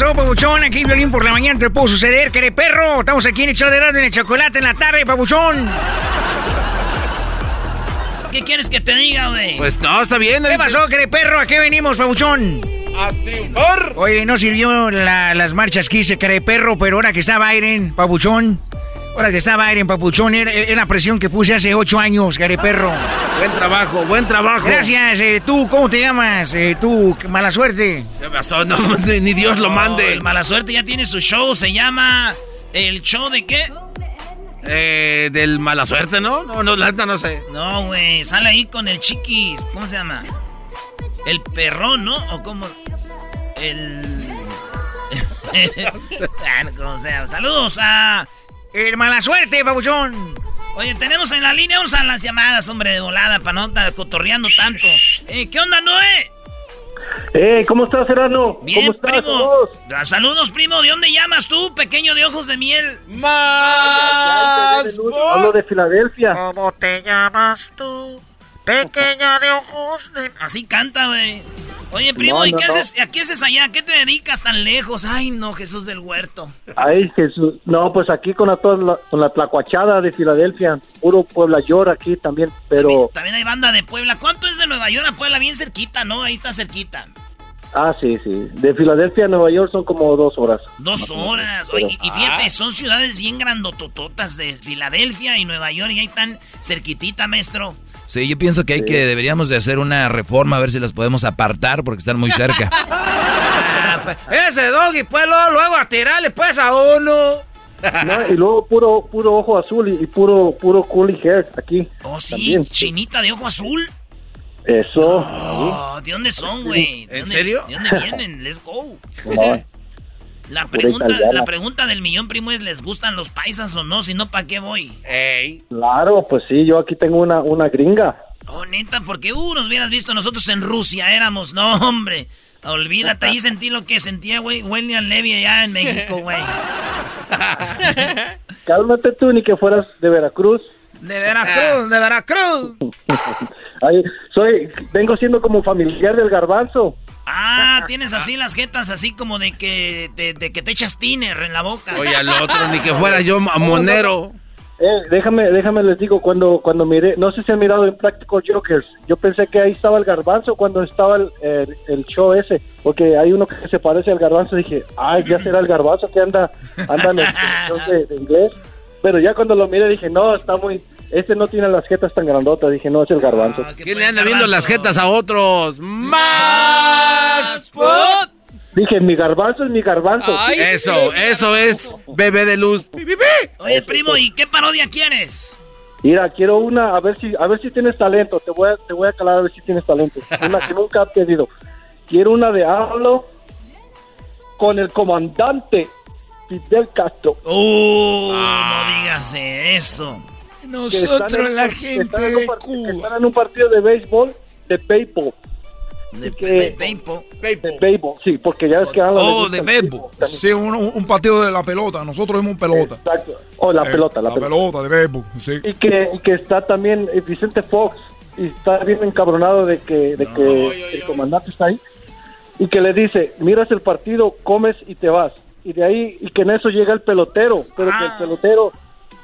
Pasó, papuchón? Aquí violín por la mañana te pudo suceder, que perro. Estamos aquí en el show de en el chocolate en la tarde, papuchón. ¿Qué quieres que te diga, güey? Pues no, está bien. ¿Qué pasó, quere perro? ¿A qué venimos, papuchón? A triunfar. Oye, no sirvió la- las marchas que hice, care perro, pero ahora que está Biden, papuchón. Ahora que está Biden, papuchón, era, era la presión que puse hace ocho años, care perro. Buen trabajo, buen trabajo. Gracias, eh, tú, ¿cómo te llamas? Eh, tú, mala suerte. ¿Qué pasó? No, ni, Dios lo mande. el mala suerte ya tiene su show, se llama ¿El show de qué? Eh, del mala suerte, ¿no? No, no, la neta no sé. No, güey, sale ahí con el chiquis, ¿cómo se llama? El perrón, ¿no? ¿O cómo? El... Ah. Saludos a... El mala suerte, papuchón. Oye, tenemos en la línea, vamos a las llamadas, hombre, de volada, para no estar cotorreando tanto. Eh, ¿Qué onda, Noé? Eh, ¿cómo estás, Serrano? Bien, ¿Cómo estás? primo. Saludos. Ah, Saludos, primo. ¿De dónde llamas tú, pequeño de ojos de miel? Más. Hablo de Filadelfia. ¿Cómo te llamas tú? Pequeña de ojos de... Así canta, güey. Oye, primo, No, ¿y no, qué no. haces? ¿A qué haces allá? ¿A qué te dedicas tan lejos? Ay, no, Jesús del huerto. Ay, Jesús. No, pues aquí con la, toda la- con la tlacuachada de Filadelfia. Puro Puebla York aquí también. Pero, También, también hay banda de Puebla. ¿Cuánto es de Nueva York a Puebla? Bien cerquita, ¿no? Ahí está cerquita. ah, sí, sí. De Filadelfia a Nueva York son como dos horas. Dos horas. Oye, y fíjate, son ciudades bien grandotototas de Filadelfia y Nueva York y ahí están cerquitita, maestro. Sí, yo pienso que hay que deberíamos de hacer una reforma a ver si las podemos apartar porque están muy cerca. Ah, pues, Ese doggy, pues, luego, luego a tirarle, pues, a uno. No, y luego puro puro ojo azul y, y puro puro curly hair aquí. Oh, sí, También. chinita de ojo azul. Eso. Oh, ¿de dónde son, güey? ¿De ¿En dónde- serio? ¿De dónde vienen? Let's go. No, La pregunta, la pregunta del millón, primo, es ¿les gustan los paisas o no? Si no, ¿para qué voy? Ey. claro, pues sí, yo aquí tengo una, una gringa. Oh, neta, porque uh, nos hubieras visto nosotros en Rusia, éramos, no, hombre. Olvídate, ahí sentí lo que sentía, güey, William Levy allá en México, güey. Cálmate tú, ni que fueras de Veracruz. De Veracruz, de Veracruz. Ay, soy, vengo siendo como familiar del garbanzo. Ah, tienes así las jetas, así como de que, de, de que te echas tiner en la boca. Oye, al otro, ni que fuera yo monero. Eh, déjame, déjame les digo, cuando, cuando miré, no sé si han mirado en Practical Jokers, yo pensé que ahí estaba el garbanzo cuando estaba el, el, el show ese, porque hay uno que se parece al garbanzo, dije, ay, ya será el garbanzo que anda, anda en el show de, de inglés, pero ya cuando lo miré dije, no, está muy, este no tiene las jetas tan grandotas, dije, no, es el garbanzo. Ah, ¿Quién le anda viendo las jetas a otros? ¡Más! Dije, mi garbanzo es mi garbanzo. Eso, eso es bebé de luz. Oye, primo, ¿y qué parodia quieres? Mira, quiero una, a ver si, a ver si tienes talento, te voy a, te voy a calar a ver si tienes talento, una que nunca he pedido. Quiero una de hablo con el comandante Fidel Castro. Uh, no digas eso. En- que están en un par- que están en un partido de béisbol, de béisbol, De, que- de de béisbol, sí, porque ya es que hablan Oh, de béisbol. Sí, un, un partido de la pelota. Nosotros vemos pelota. Exacto. Oh, la Eh, pelota, la, la pelota. pelota de béisbol, sí. Y que, y que está también eh, Vicente Fox y está bien encabronado de que, de que el comandante está ahí y que le dice, miras el partido, comes y te vas. Y de ahí, y que en eso llega el pelotero, pero que el Ah. pelotero,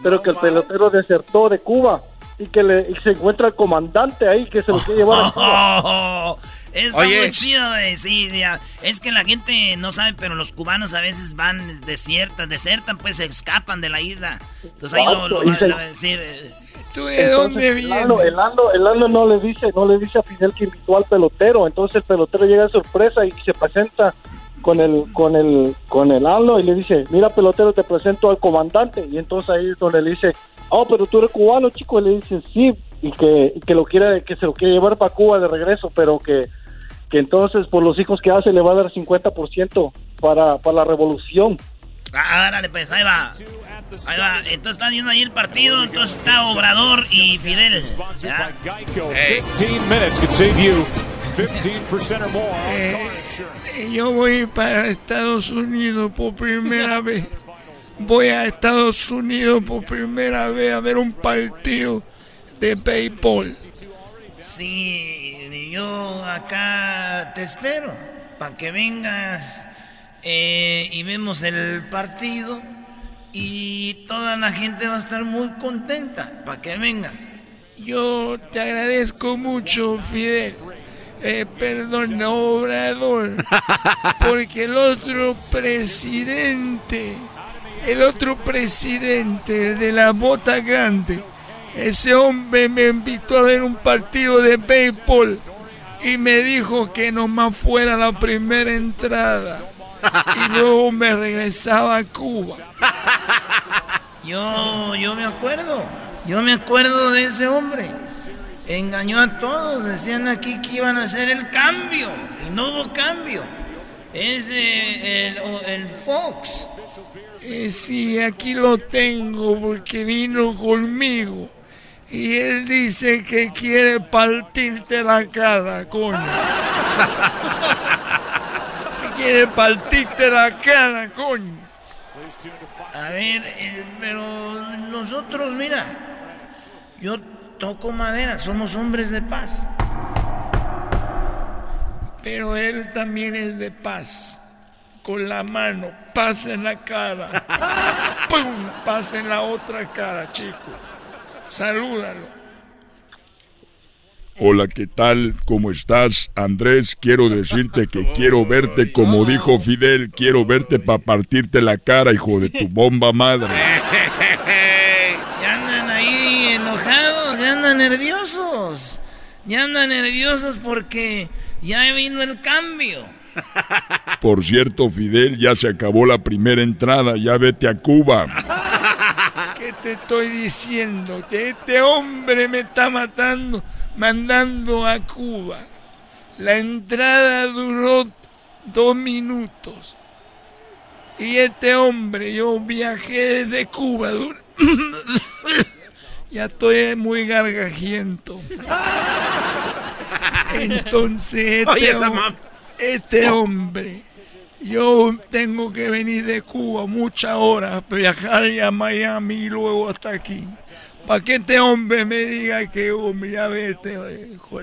pero que el pelotero desertó de Cuba y que le y se encuentra el comandante ahí que se lo quiere llevar a Cuba. Oh, Está muy chido, güey. Sí, ya. Es que la gente no sabe, pero los cubanos a veces van, desiertan, desertan, pues se escapan de la isla. Entonces ahí lo, lo, va a decir. Eh. ¿Tú de dónde vienes? El Lando, el, Lando, no le dice, no le dice a Fidel que invitó al pelotero. Entonces el pelotero llega de sorpresa y se presenta con el con el con el Aldo y le dice, mira pelotero, te presento al comandante. Y entonces ahí es donde le dice, oh, pero tú eres cubano, chico. Y le dice, sí, y que, que lo quiere, que se lo quiere llevar para Cuba de regreso, pero que, que entonces por los hijos que hace le va a dar 50% para, para la revolución. Ah, dale, pues, ahí va. Ahí va. Entonces está viendo ahí el partido. Entonces está Obrador y Fidel. ¿Ya? Eh, yo voy para Estados Unidos por primera vez. Voy a Estados Unidos por primera vez a ver un partido de béisbol. Sí, yo acá te espero para que vengas eh, y vemos el partido y toda la gente va a estar muy contenta para que vengas. Yo te agradezco mucho, Fidel. Eh, perdón, Obrador, porque el otro presidente, el otro presidente, el de la bota grande, ese hombre me invitó a ver un partido de béisbol y me dijo que nomás fuera la primera entrada y luego me regresaba a Cuba. Yo, yo me acuerdo, yo me acuerdo de ese hombre. Engañó a todos, decían aquí que iban a hacer el cambio y no hubo cambio. Es el, el Fox. Eh, sí, aquí lo tengo porque vino conmigo. Y él dice que quiere partirte la cara, coño. quiere partirte la cara, coño. A ver, eh, pero nosotros, mira, yo toco madera, somos hombres de paz. Pero él también es de paz. Con la mano, paz en la cara. ¡Pum! Paz en la otra cara, chico. Salúdalo. Hola, ¿qué tal? ¿Cómo estás? Andrés, quiero decirte que quiero verte como dijo Fidel, quiero verte para partirte la cara, hijo de tu bomba madre. Ya andan ahí enojados, ya andan nerviosos. Ya andan nerviosos porque ya vino el cambio. Por cierto, Fidel, ya se acabó la primera entrada, ya vete a Cuba te estoy diciendo? Que este hombre me está matando, mandando a Cuba. La entrada duró dos minutos. Y este hombre, yo viajé desde Cuba. ya estoy muy gargajiento. Entonces, este, este hombre yo tengo que venir de Cuba muchas horas, viajar a Miami y luego hasta aquí. Para que este hombre me diga que, hombre, ya vete, hijo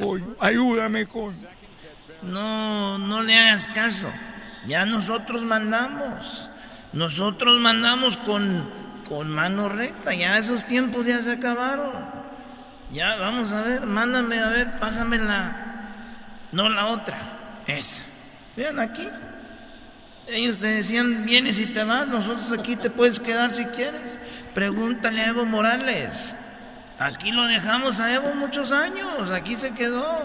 oh. ayúdame con. No, no le hagas caso. Ya nosotros mandamos. Nosotros mandamos con, con mano recta. Ya esos tiempos ya se acabaron. Ya, vamos a ver, mándame a ver, pásame la. No la otra. Esa. Vean aquí. Ellos te decían, vienes y te vas, nosotros aquí te puedes quedar si quieres. Pregúntale a Evo Morales. Aquí lo dejamos a Evo muchos años, aquí se quedó.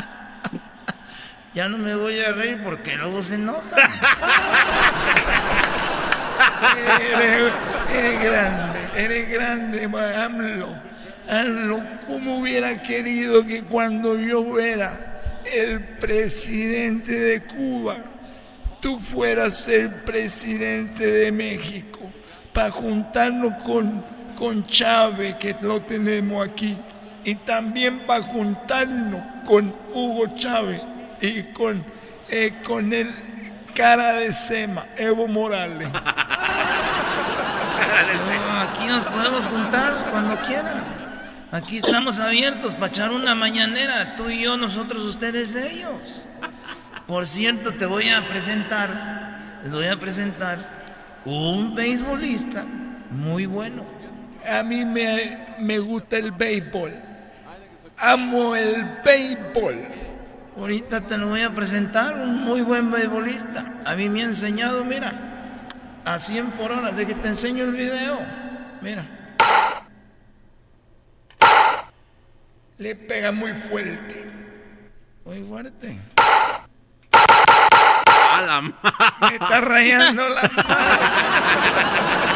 ya no me voy a reír porque luego se enoja. eres, grande, eres grande, AMLO. AMLO, ¿cómo hubiera querido que cuando yo era el presidente de Cuba, tú fueras el presidente de México, para juntarnos con, con Chávez, que lo tenemos aquí, y también para juntarnos con Hugo Chávez y con, eh, con el cara de Sema, Evo Morales. aquí nos podemos juntar cuando quieran. Aquí estamos abiertos para echar una mañanera, tú y yo, nosotros, ustedes, ellos. Por cierto, te voy a presentar, les voy a presentar un beisbolista muy bueno. A mí me, me gusta el béisbol. amo el béisbol. Ahorita te lo voy a presentar, un muy buen beisbolista. A mí me ha enseñado, mira, a 100 por hora. De que te enseño el video. Mira. Le pega muy fuerte. Muy fuerte. A la Me está rayando la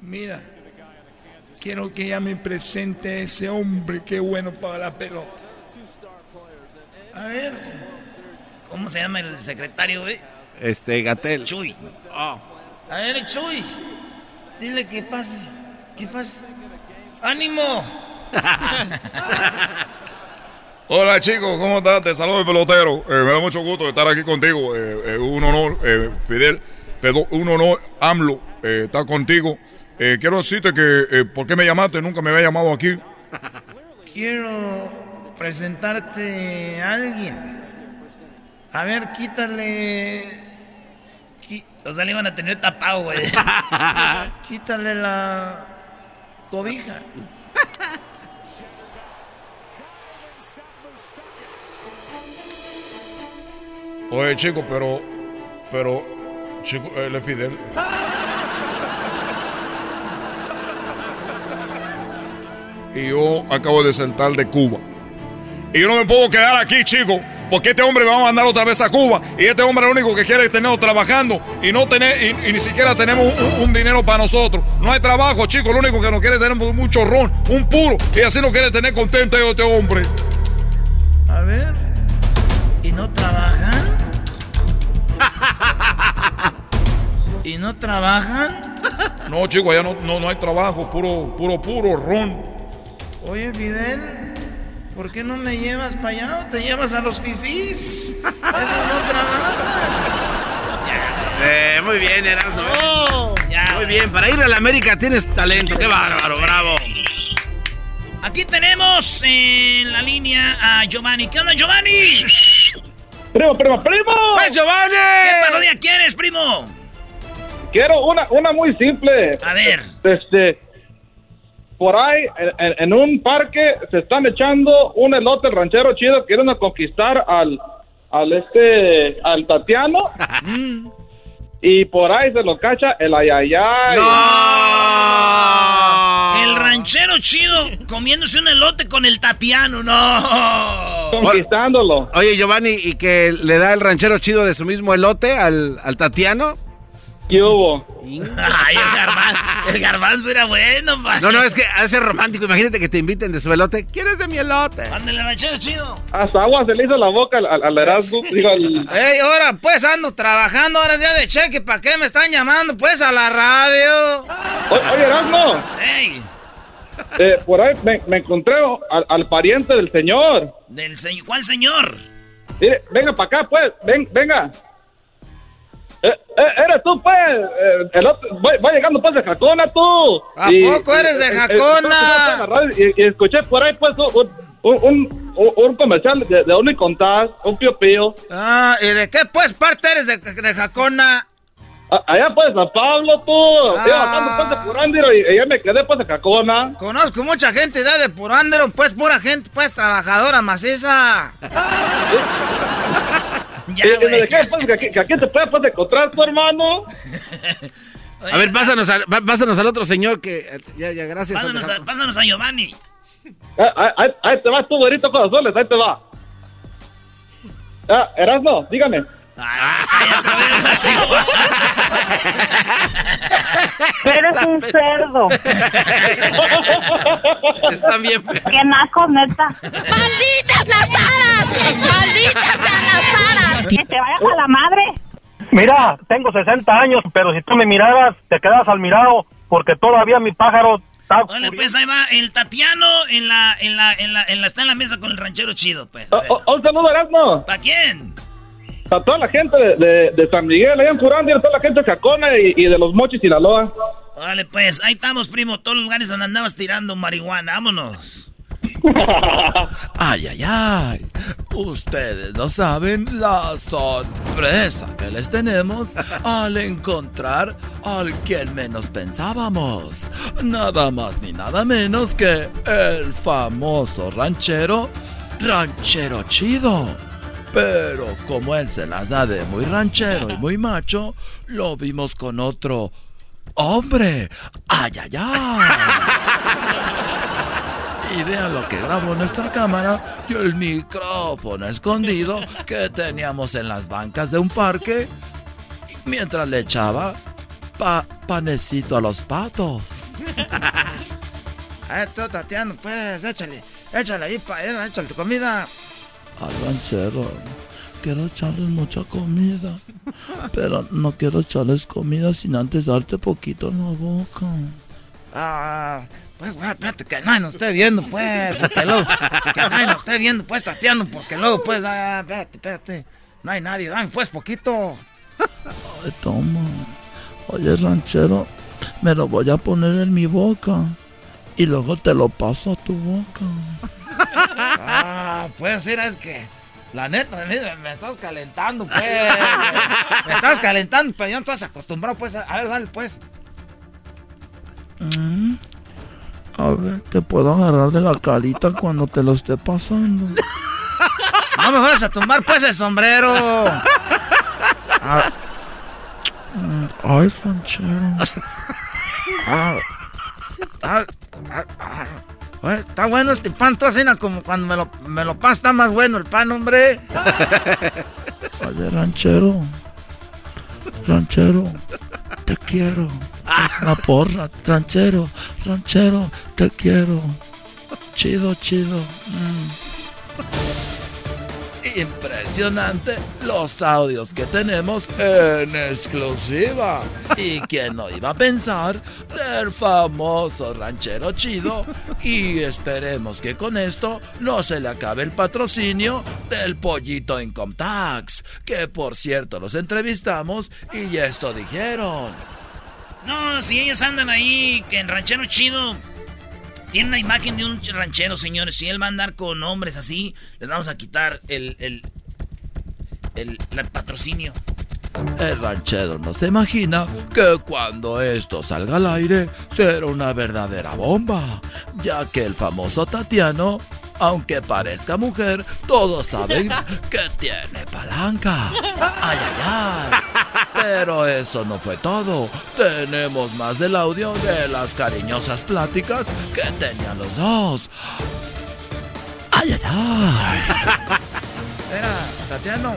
Mira, quiero que ella me presente a ese hombre que bueno para la pelota. A ver, ¿cómo se llama el secretario, eh? Este, Gatel. Chuy. A ver, Chuy, dile que pase. ¿Qué pasa? ¡Ánimo! Hola chicos, ¿cómo estás? Te saludo el pelotero. Eh, me da mucho gusto estar aquí contigo. Eh, eh, un honor, eh, Fidel. Perdón, un honor, AMLO, eh, estar contigo. Eh, quiero decirte que, eh, ¿por qué me llamaste? Nunca me había llamado aquí. Quiero presentarte a alguien. A ver, quítale. qui- O sea, le iban a tener tapado, güey. quítale la cobija. Oye, chico, pero, pero, chico, él es Fidel. Y yo acabo de saltar de Cuba. Y yo no me puedo quedar aquí, chico, porque este hombre me va a mandar otra vez a Cuba. Y este hombre lo único que quiere es tenernos trabajando y no tener, y, y ni siquiera tenemos un, un dinero para nosotros. No hay trabajo, chico, lo único que nos quiere es tener un mucho ron, un puro, y así nos quiere tener contento este hombre. A ver. ¿Y no trabajan? ¿Y no trabajan? No, chico, allá no, no, no hay trabajo, puro, puro, puro ron. Oye, Fidel, ¿por qué no me llevas para allá o te llevas a los fifís? Eso no trabaja. Eh, muy bien, Erasmo. Muy bien, para ir a la América tienes talento. Qué bárbaro, bravo. Aquí tenemos en la línea a Giovanni. ¿Qué onda, Giovanni? Primo, primo, primo. ¡Pues, Giovanni! ¿Qué parodia quieres, primo? Quiero una, una muy simple. A ver. Este, por ahí, en, un parque, se están echando un elote ranchero chido, quieren conquistar al, al este, al Tatiano. y por ahí se lo cacha el ayayay. El ranchero chido comiéndose un elote con el Tatiano, no. Conquistándolo. Oye, Giovanni, ¿y que le da el ranchero chido de su mismo elote al, al Tatiano? ¿Qué hubo? Ay, el garbanzo, el garbanzo era bueno, pa. No, no, es que hace romántico. Imagínate que te inviten de su elote. ¿Quieres de mi elote? Ándale, ranchero chido. Hasta agua se le hizo la boca al, al, al Erasmo. Digo, al- Ey, ahora pues ando trabajando, ahora es día de cheque, ¿para qué me están llamando? Pues a la radio. O- Oye, Erasmo, Ey, eh, por ahí me, me encontré al, al pariente del señor. del señor, ¿cuál señor? Mire, venga para acá, pues. Ven, venga. Eh, eh, eres tú, pues. eh, el otro- voy, voy llegando, pues, de Jacona, tú. ¿A poco eres de Jacona? en la radio y, y escuché por ahí, pues, un, un, un, un comercial de, de un y contás, un pío pío. Ah, ¿y de qué pues parte eres de, de Jacona? A- Allá, pues, San Pablo, tú. Ah. Iba bajando, pues, de Purándiro y, y ya me quedé, pues, de Jacona. Conozco mucha gente de, de Purándero, pues pura gente, pues trabajadora, maciza. ya, me güey. dejé, pues, que aquí, que aquí te puedes, pues, encontrar tu hermano. A ver, pásanos, al- pa- pásanos al otro señor que... eh, Ya, ya, gracias. Pásanos a, pásanos a Giovanni. Ah, Ahí, ahí- ahí te vas tú, güerito con azules, ahí te va. Ah, Erasmo, dígame. Eres un cerdo. Están bien. Qué naco, neta. ¡Malditas las aras! ¡Malditas las aras! Que te vayas a la madre. Mira, tengo 60 años, pero si tú me miraras, te quedas al mirado, porque todavía mi pájaro está... Vale, pues ahí va el Tatiano en la, en la, en la, en la, está en la mesa con el ranchero chido, pues. Oh, oh, un saludo, Erasmo. ¿Para quién? A toda la gente de, de, de San Miguel, allá en Curandi, a toda la gente de Jacona y, y de los Mochis, Sinaloa. Vale, pues, ahí estamos, primo, todos los lugares donde andabas tirando marihuana, vámonos. Ay, ay, ay. Ustedes no saben la sorpresa que les tenemos al encontrar al quien menos pensábamos. Nada más ni nada menos que el famoso ranchero, ranchero chido. Pero como él se las da de muy ranchero y muy macho, lo vimos con otro hombre. Ay, ay, ay. Y vean lo que grabó nuestra cámara y el micrófono escondido que teníamos en las bancas de un parque mientras le echaba pa panecito a los patos. Esto, Tatiana, pues, échale, échale ahí, pa, échale tu comida. Al ranchero, quiero echarles mucha comida, pero no quiero echarles comida sin antes darte poquito en la boca. Ah, pues, güey, espérate, que nadie nos esté viendo, pues. Porque luego, que nadie nos esté viendo, pues, Tatiano, porque luego, pues, ah, espérate, espérate. No hay nadie, dame, pues, poquito. Ay, toma. Oye, ranchero, me lo voy a poner en mi boca. Y luego te lo paso a tu boca. Ah, pues, mira, es que. La neta, me estás calentando, pues. Me estás calentando, pero ya no estás acostumbrado, pues. A ver, dale, pues. Mm. A ver, te puedo agarrar de la carita cuando te lo esté pasando. No me vas a tumbar pues el sombrero. Ah. Ay, ranchero. Ah, ah, ah, ah. Está bueno este pan, tú así como cuando me lo, me lo está más bueno el pan, hombre. Oye, ranchero. Ranchero, te quiero. Es una porra. Ranchero, ranchero, te quiero. Chido, chido. Mm. Impresionante los audios que tenemos en exclusiva. ¿Y quién no iba a pensar del famoso ranchero chido? Y esperemos que con esto no se le acabe el patrocinio del pollito Income Tax. Que por cierto los entrevistamos y esto dijeron. No, si ellos andan ahí, que en ranchero chido tiene la imagen de un ranchero, señores. Si él va a andar con hombres así, les vamos a quitar el, el, el, el patrocinio. El ranchero no se imagina que cuando esto salga al aire será una verdadera bomba, ya que el famoso Tatiano, aunque parezca mujer, todos saben que tiene palanca. Ay, ay, ay. Pero eso no fue todo. Tenemos más del audio de las cariñosas pláticas que tenían los dos. Ay, ay, ay. Espera, Tatiano.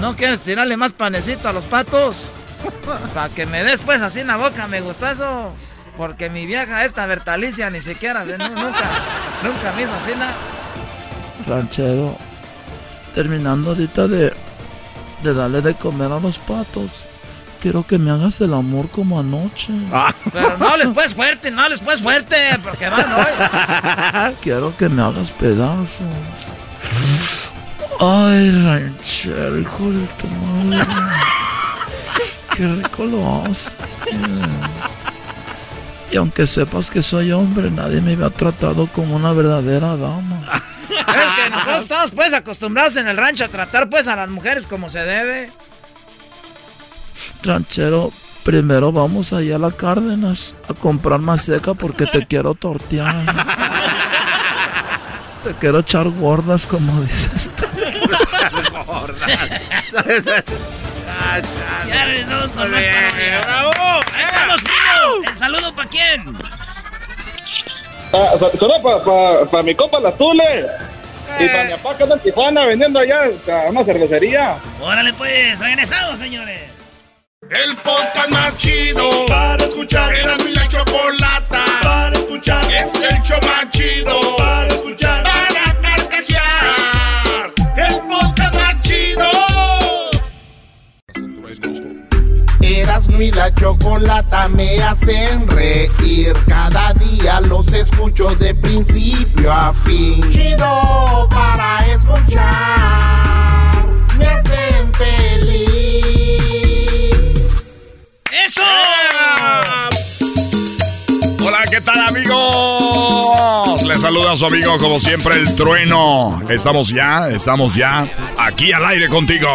¿No quieres tirarle más panecito a los patos? Para que me des pues así en la boca, me gusta eso. Porque mi vieja esta Bertalicia ni siquiera, de- nu- nunca, nunca me hizo así nada. Ranchero, terminando ahorita de, de darle de comer a los patos, quiero que me hagas el amor como anoche. Pero no les puedes fuerte, no les puedes fuerte, porque van hoy. Quiero que me hagas pedazos. Ay, ranchero, hijo de tu madre. Qué rico lo haces. Y aunque sepas que soy hombre, nadie me había tratado como una verdadera dama. Es que nosotros estamos pues acostumbrados en el rancho a tratar pues a las mujeres como se debe. Ranchero, primero vamos allá a la Cárdenas a comprar más seca porque te quiero tortear. Te quiero echar gordas, como dices tú. Ya regresamos con más parodia. ¡Bravo! ¡Ahí estamos, primo! ¿El saludo para quién? Ah, sa- Saludos para pa, pa mi compa La Tule. Y para mi papá que anda en Tijuana vendiendo allá a una cervecería. Órale pues, regresamos, señores. El podcast más chido para escuchar. Era mi la chocolata para escuchar. Es el show más chido para escuchar. Erasmo y la chocolata me hacen reír. Cada día los escucho de principio a fin. Chido para escuchar. Me hacen feliz. ¡Eso! Hola, ¿qué tal amigos? Les saluda a su amigo, como siempre, el trueno. Estamos ya, estamos ya aquí al aire contigo.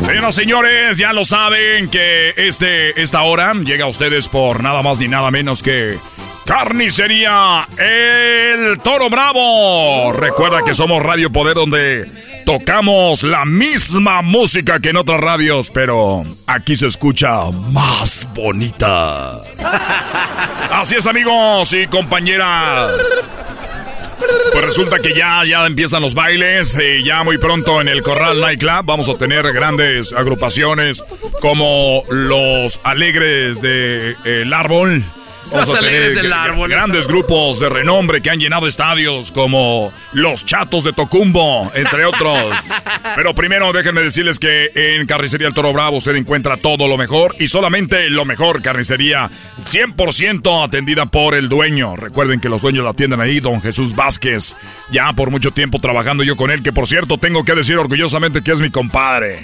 Señoras y señores, ya lo saben que este, esta hora llega a ustedes por nada más ni nada menos que Carnicería El Toro Bravo. Recuerda que somos Radio Poder donde tocamos la misma música que en otras radios, pero aquí se escucha más bonita. Así es amigos y compañeras. Pues resulta que ya, ya empiezan los bailes. y ya muy pronto en el Corral Nightclub vamos a tener grandes agrupaciones como los Alegres de El Árbol. Vamos a tener grandes grupos de renombre que han llenado estadios como los Chatos de Tocumbo, entre otros. Pero primero déjenme decirles que en Carnicería El Toro Bravo usted encuentra todo lo mejor y solamente lo mejor. Carnicería 100% atendida por el dueño. Recuerden que los dueños la atienden ahí, don Jesús Vázquez. Ya por mucho tiempo trabajando yo con él, que por cierto tengo que decir orgullosamente que es mi compadre.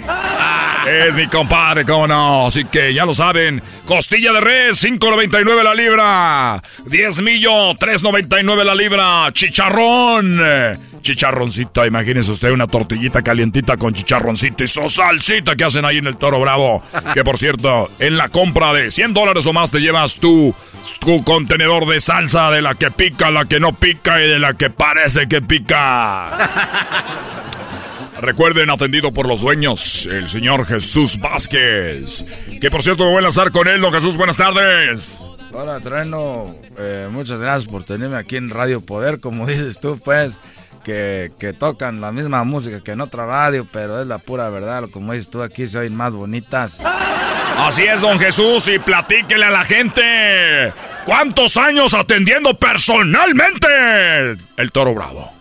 Es mi compadre, cómo no. Así que ya lo saben. Costilla de res, 5.99 la libra. 10 millo, 3.99 la libra. Chicharrón. Chicharroncito, imagínese usted una tortillita calientita con chicharroncito y su salsita que hacen ahí en el Toro Bravo. Que por cierto, en la compra de 100 dólares o más te llevas tu, tu contenedor de salsa de la que pica, la que no pica y de la que parece que pica. Recuerden, atendido por los dueños, el señor Jesús Vázquez. Que por cierto me voy a lanzar con él, don Jesús, buenas tardes. Hola, Treno. Eh, muchas gracias por tenerme aquí en Radio Poder. Como dices tú, pues, que, que, tocan la misma música que en otra radio, pero es la pura verdad. Como dices tú, aquí se oyen más bonitas. Así es, don Jesús, y platíquele a la gente. ¿Cuántos años atendiendo personalmente el Toro Bravo?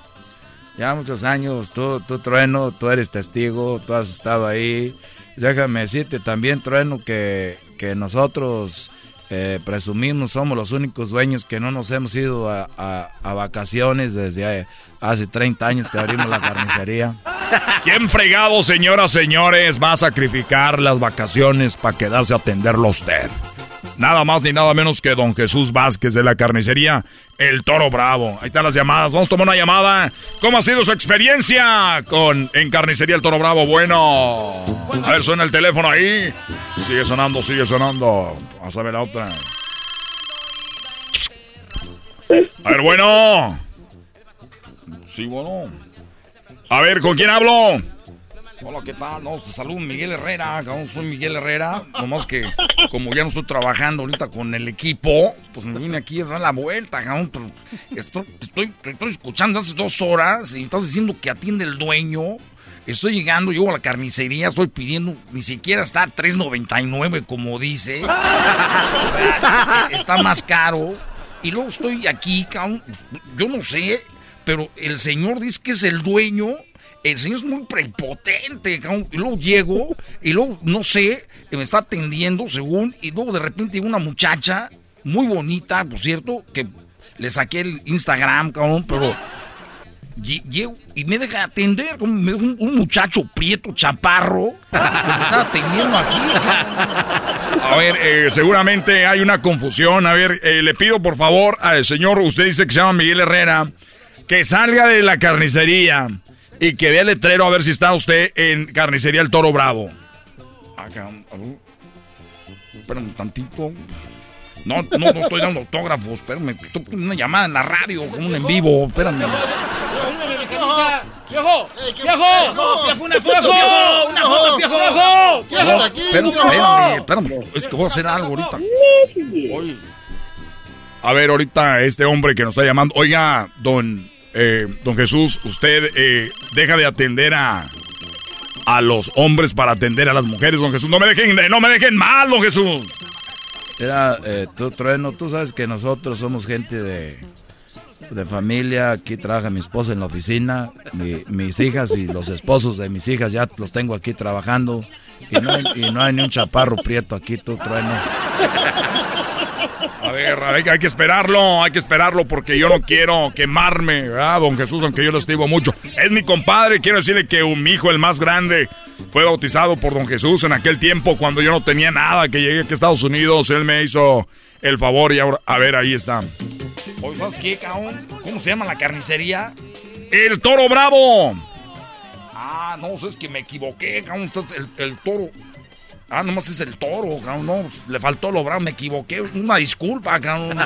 Ya muchos años, tú, tú Trueno, tú eres testigo, tú has estado ahí. Déjame decirte también, Trueno, que, que nosotros eh, presumimos, somos los únicos dueños que no nos hemos ido a, a, vacaciones desde hace 30 años que abrimos la carnicería. ¿Quién fregado, señoras, señores, va a sacrificar las vacaciones para quedarse a atenderlo a usted? Nada más ni nada menos que don Jesús Vázquez de la carnicería El Toro Bravo. Ahí están las llamadas. Vamos a tomar una llamada. ¿Cómo ha sido su experiencia con en carnicería El Toro Bravo? Bueno. A ver, suena el teléfono ahí. Sigue sonando, sigue sonando. Vamos a ver la otra. A ver, bueno. Sí, bueno. A ver, ¿con quién hablo? Hola, ¿qué tal? No, te saludo Miguel Herrera, soy Miguel Herrera, nomás que como ya no estoy trabajando ahorita con el equipo, pues me vine aquí a dar la vuelta, cabrón, estoy, estoy, estoy escuchando hace dos horas y estás diciendo que atiende el dueño. Estoy llegando, llego a la carnicería, estoy pidiendo, ni siquiera está a 3.99 como dices. está más caro. Y luego estoy aquí, cabrón, yo no sé, pero el señor dice que es el dueño el señor es muy prepotente. Y luego llego y luego, no sé, me está atendiendo según, y luego de repente una muchacha muy bonita, por cierto, que le saqué el Instagram, cabrón, pero llego y me deja atender como un, muchacho prieto, chaparro, que me está atendiendo aquí. A ver, eh, seguramente hay una confusión. A ver, eh, le pido por favor al señor, usted dice que se llama Miguel Herrera, que salga de la carnicería y que vea el letrero a ver si está usted en Carnicería El Toro Bravo. Acá, espérame un tantito. No, no, no estoy dando autógrafos, espérame. Estoy una llamada en la radio, como un en vivo, espérame. ¡Viejo! ¡Viejo! ¡Una foto, viejo! ¡Una foto, viejo! ¡Viejo! Espérame, espérame, es que voy a hacer algo ahorita. A ver, ahorita este hombre que nos está llamando. Oiga, don eh, don Jesús, usted eh, deja de atender a, a los hombres para atender a las mujeres, don Jesús. No me dejen, no me dejen mal, don Jesús. Mira, eh, tú, Trueno, tú sabes que nosotros somos gente de, de familia. Aquí trabaja mi esposa en la oficina. mis hijas y los esposos de mis hijas ya los tengo aquí trabajando. Y no hay, y no hay ni un chaparro prieto aquí, tú, Trueno. A ver, hay, que esperarlo, hay que esperarlo porque yo no quiero quemarme, ¿verdad, don Jesús? Aunque yo lo estimo mucho. Es mi compadre, quiero decirle que un, mi hijo, el más grande, fue bautizado por don Jesús en aquel tiempo cuando yo no tenía nada, que llegué aquí a Estados Unidos, él me hizo el favor y ahora, a ver, ahí está. ¿sabes qué, cabrón? ¿Cómo se llama la carnicería? El toro bravo. Ah, no, es que me equivoqué, cabrón. El, el toro. Ah, nomás es el toro, cabrón. No, le faltó lo bravo, me equivoqué. Una disculpa, cabrón.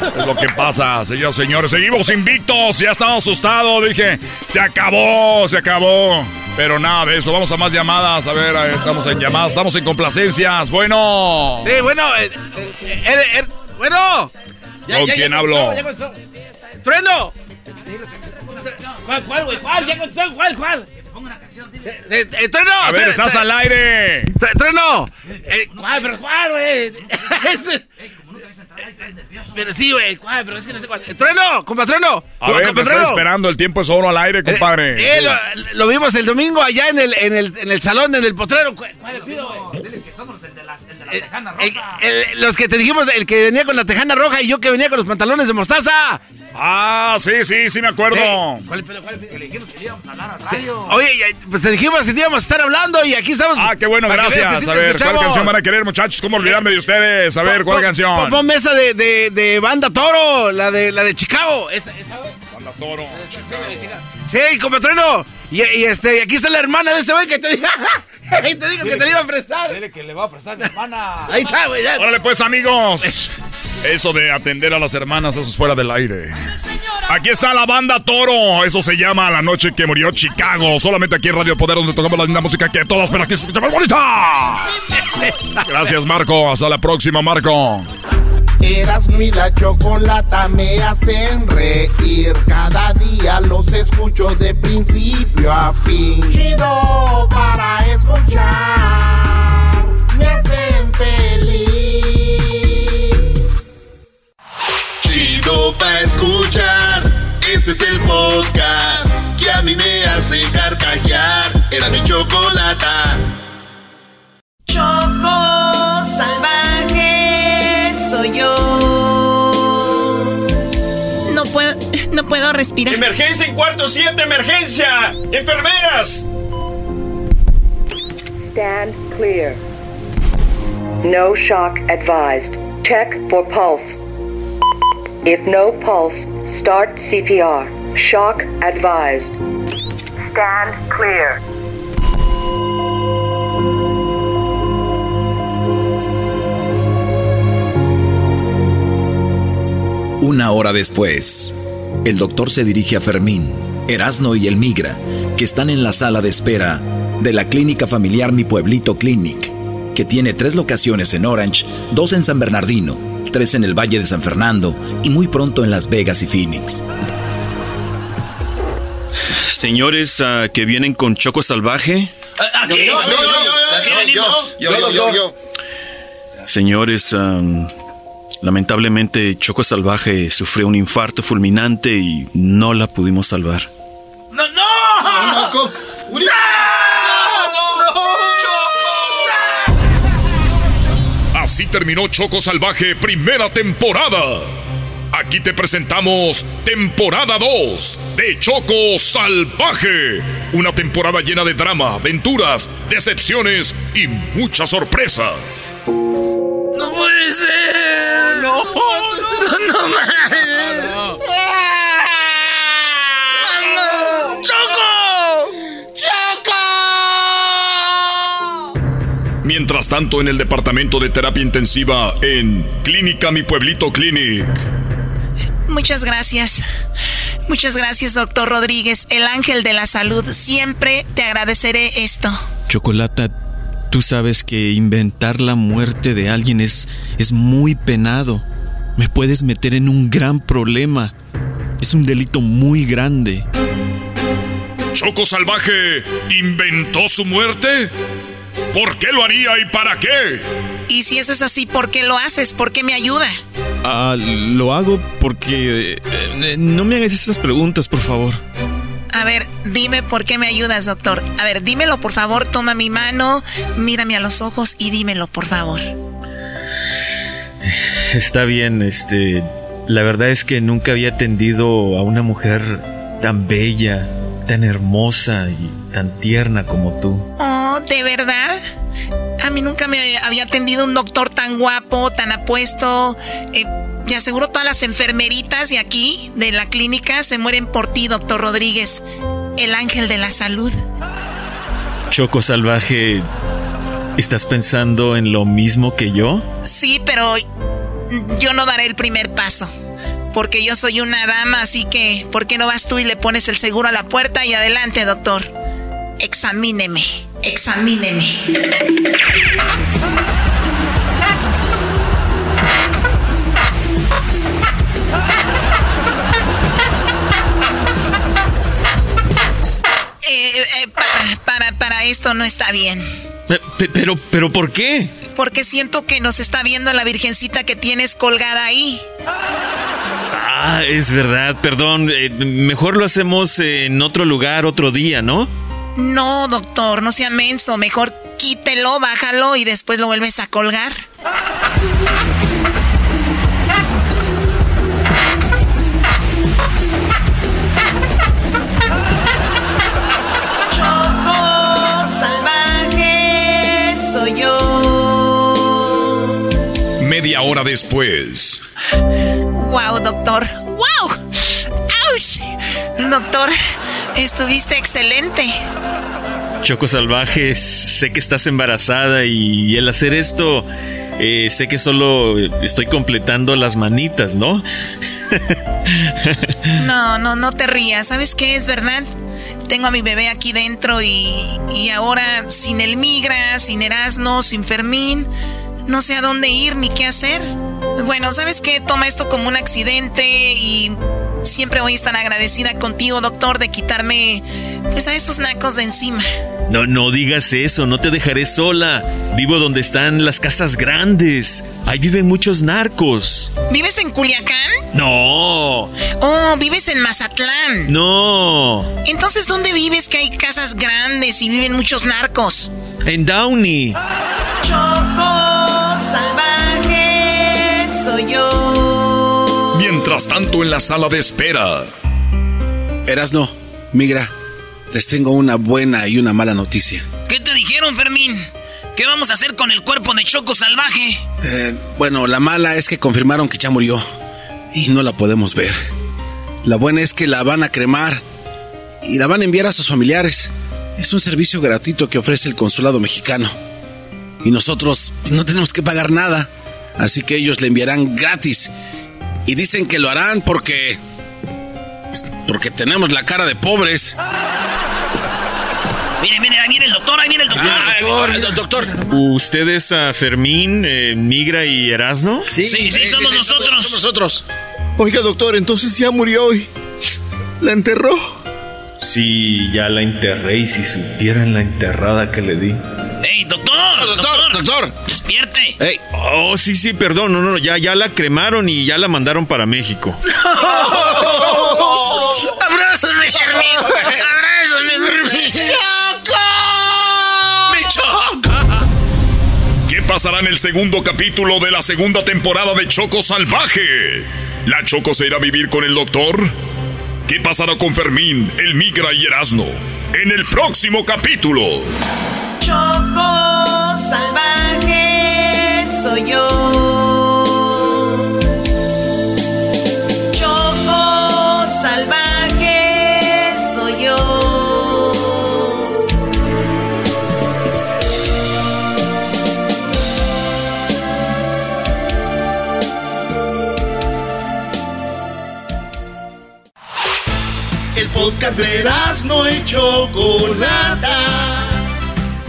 Es lo que pasa, señores, señores. Seguimos invictos. Ya estaba asustado. Dije, se acabó, se acabó. Pero nada de eso. Vamos a más llamadas. A ver, estamos en llamadas. Estamos en complacencias. Bueno. Sí, bueno. Eh, eh, eh, bueno. ¿Con quién hablo? ¡Trueno! ¿Cuál, cuál, güey? ¿Cuál? ¿Ya contestó? ¿Cuál, cuál? Ponga una canción. Eh, ¡Trueno! A ver, estás al aire. ¡Trueno! ¿Cuál, pero cuál, güey? Pero sí, güey, ¿cuál? Pero es que no sé cuál. ¡Trueno! ¡Compa Trueno! A ver, me estoy esperando. El tiempo es oro al aire, compadre. Eh, lo, lo, vimos el domingo allá en el, en el, en el salón, en el potrero. ¿Cuál le pido, güey? Dile que somos el de, las, el de la tejana roja. El, el, los que te dijimos, el que venía con la tejana roja y yo que venía con los pantalones de mostaza. Ah, sí, sí, sí me acuerdo. ¿Eh? ¿Cuál, cuál, cuál, que le dijimos que íbamos a hablar a radio. Oye, pues te dijimos que íbamos a estar hablando y aquí estamos. Ah, qué bueno, gracias. Sí a ver, ¿cuál canción van a querer, muchachos? ¿Cómo olvidarme de ustedes? A ver, ¿cuál canción? Ponme esa de, de, de, Banda Toro, la de, la de Chicago. Esa, esa, Banda Toro. Sí, como trueno. Y, y, este, y aquí está la hermana de este güey que te dijo, te digo que te la iba a prestar. Dile que le va a prestar mi hermana. Ahí está, güey. Órale, pues, amigos. Eso de atender a las hermanas, eso es fuera del aire. Aquí está la banda Toro. Eso se llama La Noche que Murió Chicago. Solamente aquí en Radio Poder, donde tocamos la linda música que todas, pero aquí se escucha más bonita. Gracias, Marco. Hasta la próxima, Marco. Eras mi la chocolata me hacen reír. Cada día los escucho de principio a fin. Chido para escuchar. Me hacen feliz. Chido para escuchar. Este es el podcast que a mí me hace carcajear. Era mi chocolata. Choco salvaje soy yo. No puedo, no puedo respirar. ¡Emergencia en cuarto 7! ¡Emergencia! ¡Enfermeras! Stand clear. No shock advised. Check for pulse. If no pulse, start CPR. Shock advised. Stand clear. Una hora después, el doctor se dirige a Fermín, Erasno y el Migra, que están en la sala de espera de la clínica familiar Mi Pueblito Clinic, que tiene tres locaciones en Orange, dos en San Bernardino, tres en el Valle de San Fernando y muy pronto en Las Vegas y Phoenix. Señores uh, que vienen con Choco Salvaje. Señores, um, lamentablemente Choco Salvaje sufrió un infarto fulminante y no la pudimos salvar. ¡No, no! ¡No! Así terminó Choco Salvaje primera temporada. Aquí te presentamos temporada 2 de Choco Salvaje. Una temporada llena de drama, aventuras, decepciones y muchas sorpresas. ¡No puede ser! ¡No! ¡No, no, no! no. Mientras tanto, en el departamento de terapia intensiva en Clínica Mi Pueblito Clinic. Muchas gracias. Muchas gracias, doctor Rodríguez, el ángel de la salud. Siempre te agradeceré esto. Chocolata, tú sabes que inventar la muerte de alguien es, es muy penado. Me puedes meter en un gran problema. Es un delito muy grande. ¿Choco Salvaje inventó su muerte? ¿Por qué lo haría y para qué? Y si eso es así, ¿por qué lo haces? ¿Por qué me ayuda? Ah, lo hago porque... Eh, eh, no me hagas esas preguntas, por favor. A ver, dime por qué me ayudas, doctor. A ver, dímelo, por favor. Toma mi mano, mírame a los ojos y dímelo, por favor. Está bien, este... La verdad es que nunca había atendido a una mujer tan bella, tan hermosa y tan tierna como tú. Oh, ¿de verdad? A mí nunca me había atendido un doctor tan guapo, tan apuesto. Eh, me aseguro todas las enfermeritas de aquí, de la clínica, se mueren por ti, doctor Rodríguez, el ángel de la salud. Choco salvaje, ¿estás pensando en lo mismo que yo? Sí, pero yo no daré el primer paso. Porque yo soy una dama, así que, ¿por qué no vas tú y le pones el seguro a la puerta y adelante, doctor? Examíneme, examíneme. Eh, eh, para, para, esto no está bien. Pero, pero, ¿por qué? Porque siento que nos está viendo la virgencita que tienes colgada ahí. Ah, es verdad, perdón. Eh, mejor lo hacemos en otro lugar, otro día, ¿no? No, doctor, no sea menso. Mejor quítelo, bájalo y después lo vuelves a colgar. Media hora después. Wow, doctor. Wow. ¡Auch! Doctor, estuviste excelente. Choco Salvaje, sé que estás embarazada y, al hacer esto, eh, sé que solo estoy completando las manitas, ¿no? no, no, no te rías. ¿Sabes qué? Es verdad. Tengo a mi bebé aquí dentro y, y ahora sin el migra, sin Erasmo, sin Fermín no sé a dónde ir ni qué hacer. Bueno, ¿sabes qué? Toma esto como un accidente y siempre voy a estar agradecida contigo, doctor, de quitarme pues a estos nacos de encima. No, no digas eso, no te dejaré sola. Vivo donde están las casas grandes. Ahí viven muchos narcos. ¿Vives en Culiacán? No. Oh, ¿vives en Mazatlán? No. Entonces, ¿dónde vives que hay casas grandes y viven muchos narcos? En Downey. Mientras tanto, en la sala de espera. Erasno, migra, les tengo una buena y una mala noticia. ¿Qué te dijeron, Fermín? ¿Qué vamos a hacer con el cuerpo de Choco salvaje? Eh, bueno, la mala es que confirmaron que ya murió y no la podemos ver. La buena es que la van a cremar y la van a enviar a sus familiares. Es un servicio gratuito que ofrece el consulado mexicano. Y nosotros no tenemos que pagar nada. Así que ellos le enviarán gratis. Y dicen que lo harán porque... Porque tenemos la cara de pobres. Mire, mire, ahí viene el doctor, ahí viene el doctor. Ah, doctor, ¿Ustedes a Fermín, eh, Migra y Erasno? Sí, sí, sí, somos nosotros. Somos nosotros. Oiga, doctor, entonces ya murió hoy. ¿La enterró? Sí, ya la enterré y si supieran la enterrada que le di. ¡Ey, doctor! ¡Doctor! ¡Doctor! ¡Despierte! ¡Ey! Oh, sí, sí, perdón, no, no, ya, ya la cremaron y ya la mandaron para México. ¡Abrázame! ¡Abrázame! ¿Qué pasará en el segundo capítulo de la segunda temporada de Choco Salvaje? ¿La Choco se irá a vivir con el doctor? ¿Qué pasará con Fermín, el Migra y Erasno? En el próximo capítulo. Choco yo. Choco salvaje soy yo. El podcast de no y Chocolata.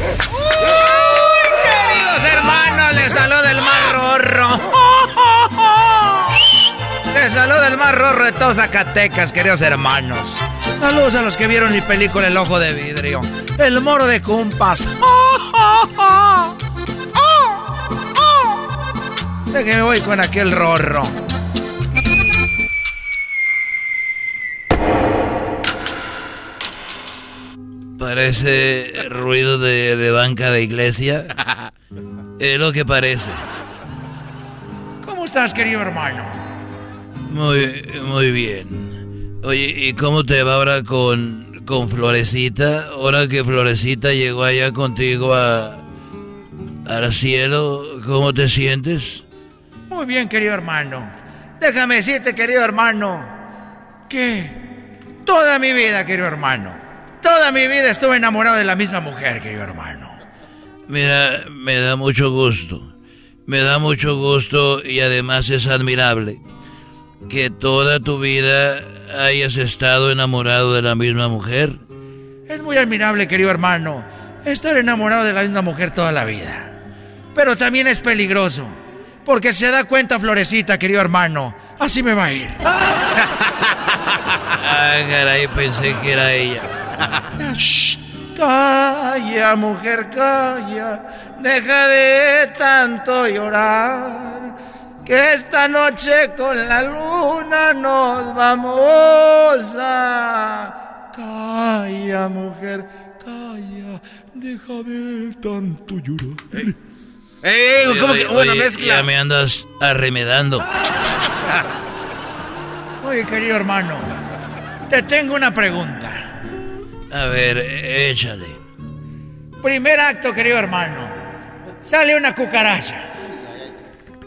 Uy, queridos hermanos, les saluda el mar rorro. Les saluda el mar rorro de todos Zacatecas, queridos hermanos. Saludos a los que vieron mi película El Ojo de Vidrio. El Moro de Cumpas. Déjenme voy con aquel rorro. Parece ruido de, banca de iglesia. Es lo que parece. ¿Cómo estás, querido hermano? Muy, muy bien. Oye, ¿y cómo te va ahora con, con Florecita? Ahora que Florecita llegó allá contigo a, al cielo, ¿cómo te sientes? Muy bien, querido hermano. Déjame decirte, querido hermano, que toda mi vida, querido hermano, toda mi vida estuve enamorado de la misma mujer, querido hermano. Mira, me da mucho gusto. Me da mucho gusto y además es admirable que toda tu vida hayas estado enamorado de la misma mujer. Es muy admirable, querido hermano, estar enamorado de la misma mujer toda la vida. Pero también es peligroso. Porque se da cuenta, Florecita, querido hermano. Así me va a ir. Ay, caray, pensé que era ella. calla, mujer, calla. Deja de tanto llorar. Que esta noche con la luna nos vamos a. Calla, mujer, calla. Deja de tanto llorar. ¡Eh! ¿Cómo que una mezcla? Ya me andas arremedando. Oye, querido hermano, te tengo una pregunta. A ver, échale. Primer acto, querido hermano. Sale una cucaracha.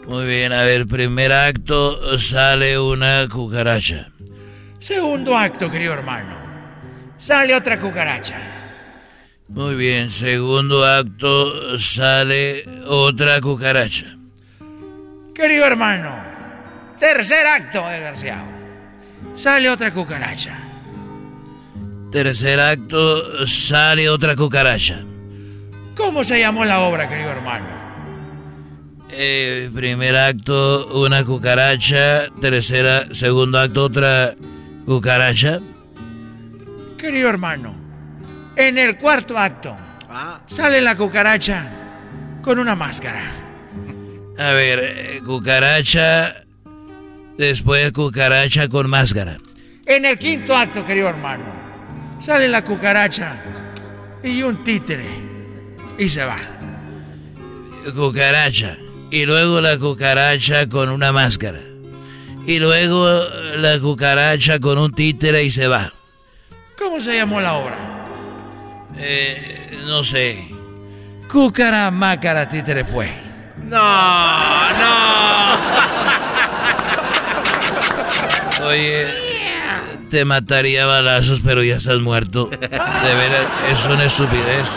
Muy bien, a ver, primer acto, sale una cucaracha. Segundo acto, querido hermano. Sale otra cucaracha. Muy bien, segundo acto sale otra cucaracha. Querido hermano, tercer acto, desgraciado. Sale otra cucaracha. Tercer acto sale otra cucaracha. ¿Cómo se llamó la obra, querido hermano? Eh, primer acto, una cucaracha. Tercera, segundo acto, otra cucaracha. Querido hermano, en el cuarto acto, ah. sale la cucaracha con una máscara. A ver, eh, cucaracha, después cucaracha con máscara. En el quinto acto, querido hermano, sale la cucaracha y un títere y se va. Cucaracha. Y luego la cucaracha con una máscara. Y luego la cucaracha con un títere y se va. ¿Cómo se llamó la obra? Eh, no sé. Cúcara, mácara, títere fue. No, no. Oye, te mataría a balazos, pero ya estás muerto. De veras, es una estupidez.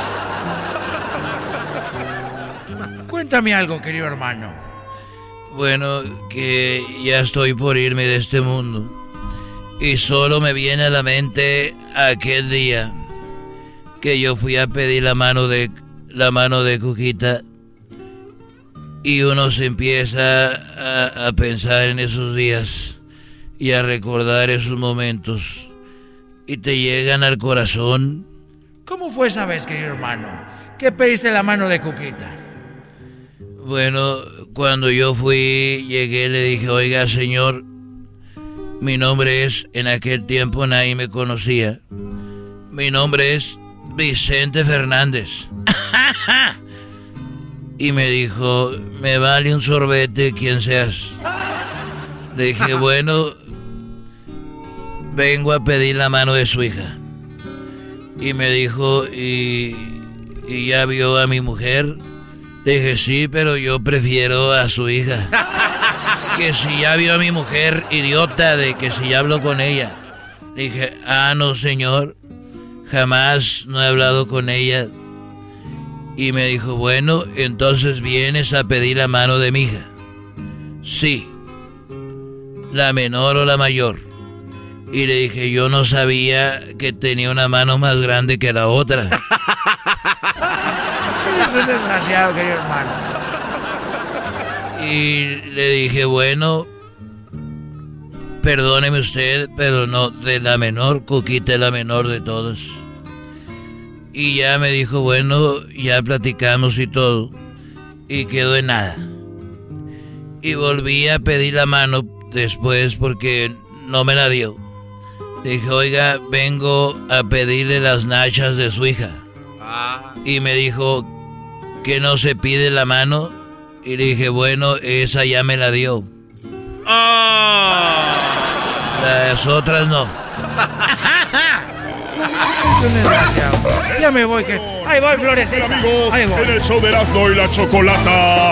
Cuéntame algo, querido hermano. Bueno, que ya estoy por irme de este mundo. Y solo me viene a la mente aquel día que yo fui a pedir la mano de la mano de Cuquita y uno se empieza a, a, pensar en esos días y a recordar esos momentos y te llegan al corazón. ¿Cómo fue esa vez, querido hermano? ¿Qué pediste la mano de Cuquita? Bueno, cuando yo fui, llegué, le dije, oiga, señor, mi nombre es, en aquel tiempo nadie me conocía, mi nombre es Vicente Fernández. y me dijo, me vale un sorbete quien seas. Le dije, bueno, vengo a pedir la mano de su hija. Y me dijo, ¿y, y ya vio a mi mujer? Le dije, sí, pero yo prefiero a su hija. que si ya vio a mi mujer, idiota, de que si ya habló con ella. Le dije, ah, no, señor. Jamás no he hablado con ella. Y me dijo, bueno, entonces vienes a pedir la mano de mi hija. Sí. La menor o la mayor. Y le dije, yo no sabía que tenía una mano más grande que la otra. Eres un desgraciado, querido hermano. Y le dije, bueno, perdóneme usted, pero no, de la menor, Coquita es la menor de todos. Y ya me dijo, bueno, ya platicamos y todo. Y quedó en nada. y volví a pedir la mano después porque no me la dio. Dije, oiga, vengo a pedirle las nachas de su hija. Ah. Y me dijo que no se pide la mano. Y le dije, bueno, esa ya me la dio. Ah. Las otras no. Ya me voy, que. Ahí voy, Flores. Ahí voy. En el show de Erasmo y la Chocolata.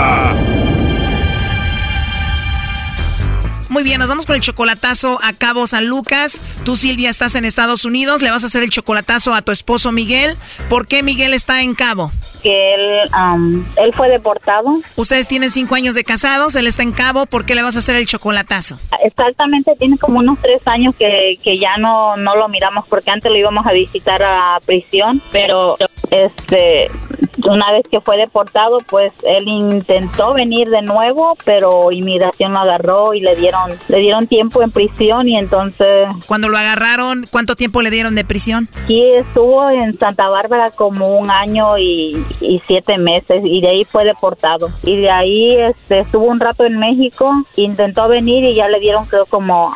Muy bien, nos vamos con el chocolatazo a Cabo San Lucas. Tú, Silvia, estás en Estados Unidos. Le vas a hacer el chocolatazo a tu esposo Miguel. ¿Por qué Miguel está en Cabo? Que él, él fue deportado. Ustedes tienen cinco años de casados, él está en Cabo. ¿Por qué le vas a hacer el chocolatazo? Exactamente, tiene como unos tres años que, que ya no, no lo miramos porque antes lo íbamos a visitar a prisión, pero este una vez que fue deportado, pues él intentó venir de nuevo, pero inmigración lo agarró y le dieron le dieron tiempo en prisión y entonces cuando lo agarraron, ¿cuánto tiempo le dieron de prisión? Sí, estuvo en Santa Bárbara como un año y, siete meses y de ahí fue deportado y de ahí este, estuvo un rato en México, intentó venir y ya le dieron creo como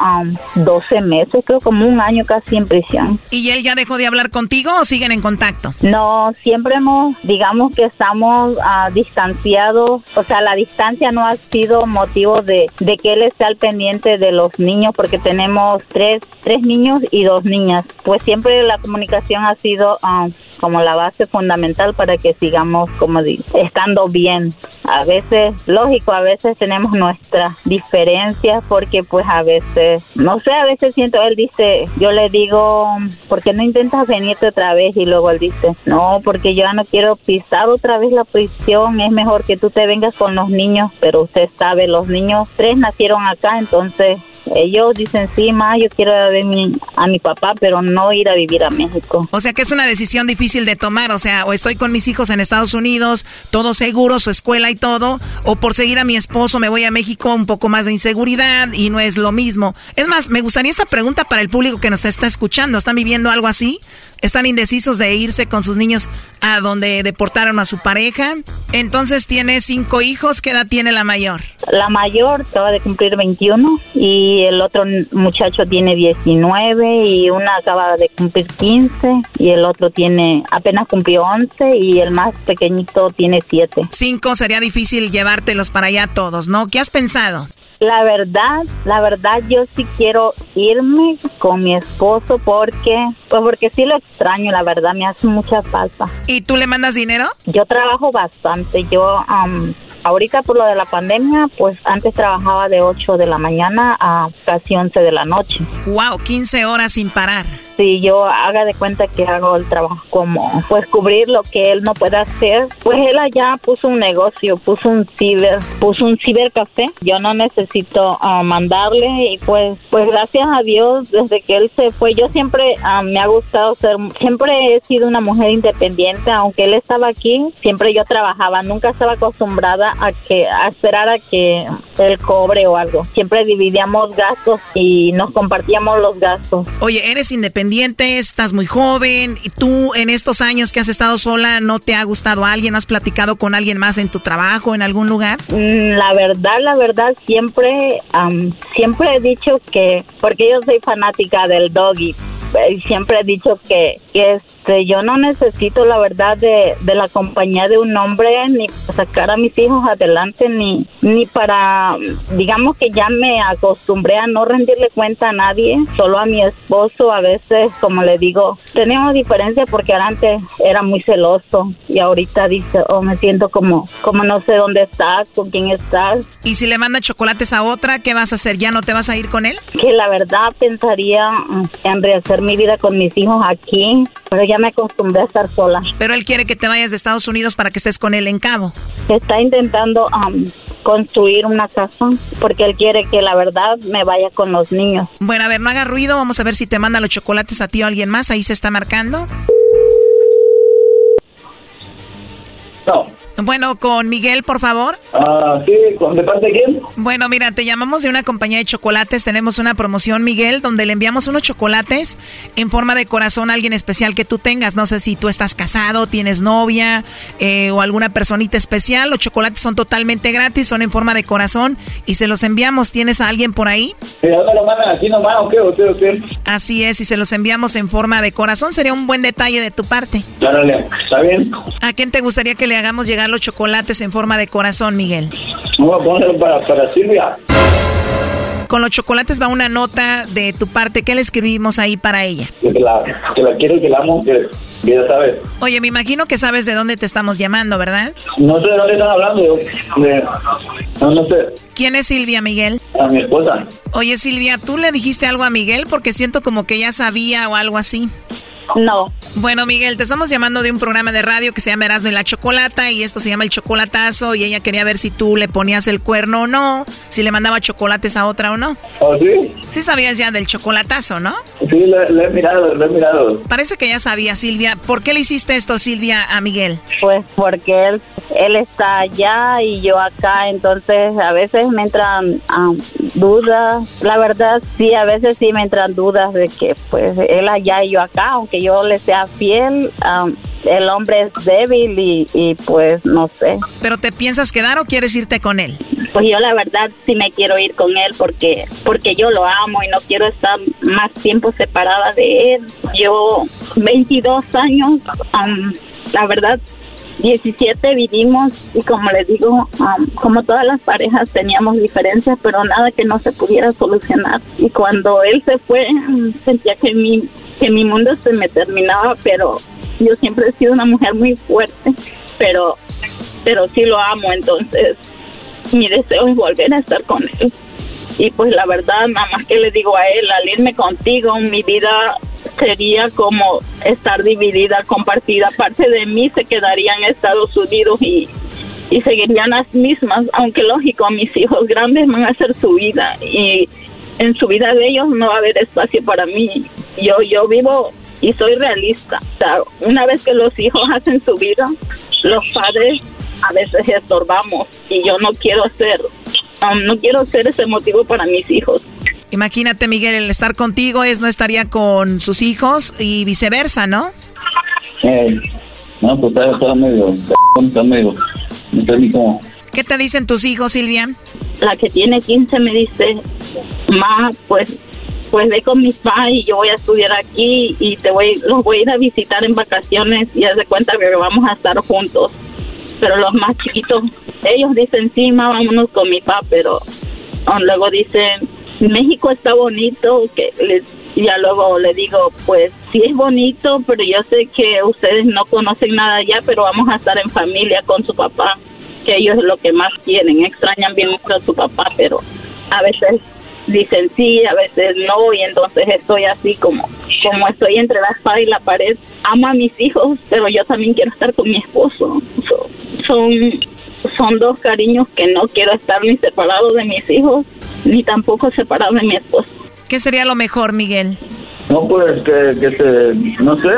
12 um, meses, creo como un año casi en prisión. ¿Y él ya dejó de hablar contigo o siguen en contacto? No, siempre hemos, digamos que estamos uh, distanciados, o sea, la distancia no ha sido motivo de, de que él esté al pendiente de los niños porque tenemos tres, tres niños y dos niñas. Pues siempre la comunicación ha sido um, como la base fundamental para que sigamos como estando bien. A veces, lógico, a veces tenemos nuestras diferencias porque pues a veces, no sé, a veces siento, él dice, yo le digo, ¿por qué no intentas venirte otra vez? Y luego él dice, no, porque yo ya no quiero pisar otra vez la prisión, es mejor que tú te vengas con los niños, pero usted sabe, los niños, tres nacieron acá, entonces ellos dicen, sí, ma, yo quiero ver a mi papá, pero no ir a vivir a México. O sea que es una decisión difícil de tomar, o sea, o estoy con mis hijos en Estados Unidos, todo seguro, su escuela y todo, o por seguir a mi esposo me voy a México, un poco más de inseguridad y no es lo mismo. Es más, me gustaría esta pregunta para el público que nos está escuchando. ¿Están viviendo algo así? están indecisos de irse con sus niños a donde deportaron a su pareja. Entonces tiene cinco hijos. ¿Qué edad tiene la mayor? La mayor acaba de cumplir 21 y el otro muchacho tiene 19 y una acaba de cumplir 15 y el otro tiene apenas cumplió 11 y el más pequeñito tiene 7. Cinco sería difícil llevártelos para allá todos, ¿no? ¿Qué has pensado? La verdad, la verdad yo sí quiero irme con mi esposo porque, pues porque sí lo extraño, la verdad me hace mucha falta. ¿Y tú le mandas dinero? Yo trabajo bastante, yo um, ahorita por lo de la pandemia, pues antes trabajaba de 8 de la mañana a casi 11 de la noche. Wow, 15 horas sin parar si yo haga de cuenta que hago el trabajo como pues cubrir lo que él no puede hacer, pues él allá puso un negocio, puso un ciber, puso un cibercafé. Yo no necesito ah, mandarle y pues pues gracias a Dios desde que él se fue yo siempre ah, me ha gustado ser siempre he sido una mujer independiente, aunque él estaba aquí, siempre yo trabajaba, nunca estaba acostumbrada a que a esperar a que él cobre o algo. Siempre dividíamos gastos y nos compartíamos los gastos. Oye, eres independiente estás muy joven, y tú en estos años que has estado sola, ¿no te ha gustado alguien? ¿Has platicado con alguien más en tu trabajo, en algún lugar? Mm, la verdad, la verdad, siempre, siempre he dicho que, porque yo soy fanática del doggy, siempre he dicho que, este, yo no necesito la verdad de, de, la compañía de un hombre ni para sacar a mis hijos adelante ni, ni para, digamos que ya me acostumbré a no rendirle cuenta a nadie, solo a mi esposo a veces, como le digo, tenemos diferencia porque antes era muy celoso y ahorita dice, oh, me siento como, como no sé dónde estás, con quién estás. Y si le manda chocolates a otra, ¿qué vas a hacer? ¿Ya no te vas a ir con él? Que la verdad pensaría mm, en rehacer mi vida con mis hijos aquí, pero ya me acostumbré a estar sola. Pero él quiere que te vayas de Estados Unidos para que estés con él en Cabo. Está intentando construir una casa porque él quiere que la verdad me vaya con los niños. Bueno, a ver, no haga ruido, vamos a ver si te manda los chocolates a ti alguien más, ahí se está marcando. No. Bueno, con Miguel, por favor. Ah, sí, ¿de parte de quién? Bueno, mira, te llamamos de una compañía de chocolates. Tenemos una promoción, Miguel, donde le enviamos unos chocolates en forma de corazón a alguien especial que tú tengas. No sé si tú estás casado, tienes novia eh, o alguna personita especial. Los chocolates son totalmente gratis, son en forma de corazón y se los enviamos. ¿Tienes a alguien por ahí? Sí, ¿dónde lo mandan? ¿Aquí nomás o qué? ¿O qué, Así es, y se los enviamos en forma de corazón. Sería un buen detalle de tu parte. Claro, está bien. ¿A quién te gustaría que le hagamos llegar los chocolates en forma de corazón, Miguel? Vamos a ponerlo para, para Silvia. Con los chocolates va una nota de tu parte. ¿Qué le escribimos ahí para ella? Que la, que la quiero, que la amo, que, ya sabes. Oye, me imagino que sabes de dónde te estamos llamando, ¿verdad? No sé de dónde están hablando. no, no sé. ¿Quién es Silvia, Miguel? A mi esposa. Oye, Silvia, ¿tú le dijiste algo a Miguel? Porque siento como que ya sabía o algo así. No. Bueno, Miguel, te estamos llamando de un programa de radio que se llama Erasmo y la Chocolata y esto se llama El Chocolatazo y ella quería ver si tú le ponías el cuerno o no, si le mandaba chocolates a otra o no. ¿Oh, sí? Sí sabías ya del chocolatazo, ¿no? Sí, lo, he mirado, lo he mirado. Parece que ya sabía, Silvia. ¿Por qué le hiciste esto, Silvia, a Miguel? Pues porque él, él está allá y yo acá, entonces a veces me entran um, dudas. La verdad, sí, a veces sí me entran dudas de que pues él allá y yo acá, aunque yo le sea fiel, el hombre es débil y, y, pues no sé. ¿Pero te piensas quedar o quieres irte con él? Pues yo la verdad sí me quiero ir con él porque, porque yo lo amo y no quiero estar más tiempo separada de él. Yo 22 años, la verdad 17 vivimos y como les digo, como todas las parejas teníamos diferencias, pero nada que no se pudiera solucionar. Y cuando él se fue, sentía que mi que mi mundo se me terminaba, pero yo siempre he sido una mujer muy fuerte, pero, pero sí lo amo, entonces mi deseo es volver a estar con él. Y pues la verdad, nada más que le digo a él, al irme contigo, mi vida sería como estar dividida, compartida. Parte de mí se quedaría en Estados Unidos y, y seguirían las mismas, aunque lógico, mis hijos grandes van a hacer su vida y en su vida de ellos no va a haber espacio para mí. Yo, yo vivo y soy realista. O sea, una vez que los hijos hacen su vida, los padres a veces estorbamos y yo no quiero ser, um, no quiero ser ese motivo para mis hijos. Imagínate, Miguel, el estar contigo es no estaría con sus hijos y viceversa, ¿no? Eh, no, pues está, medio, está medio, no ¿Qué te dicen tus hijos, Silvia? La que tiene 15 me dice, ma, pues pues ve con mis padres y yo voy a estudiar aquí y te voy los voy a ir a visitar en vacaciones y haz de cuenta que vamos a estar juntos. Pero los más chiquitos, ellos dicen, sí, ma, vámonos con mi papá, pero um, luego dicen, México está bonito, que les, ya luego le digo, pues sí es bonito, pero yo sé que ustedes no conocen nada allá, pero vamos a estar en familia con su papá que ellos es lo que más quieren, extrañan bien mucho a su papá, pero a veces dicen sí, a veces no, y entonces estoy así como, como estoy entre la espada y la pared. Amo a mis hijos, pero yo también quiero estar con mi esposo. son, son dos cariños que no quiero estar ni separado de mis hijos, ni tampoco separado de mi esposo. ¿Qué sería lo mejor, Miguel? No, pues que, que se, no sé,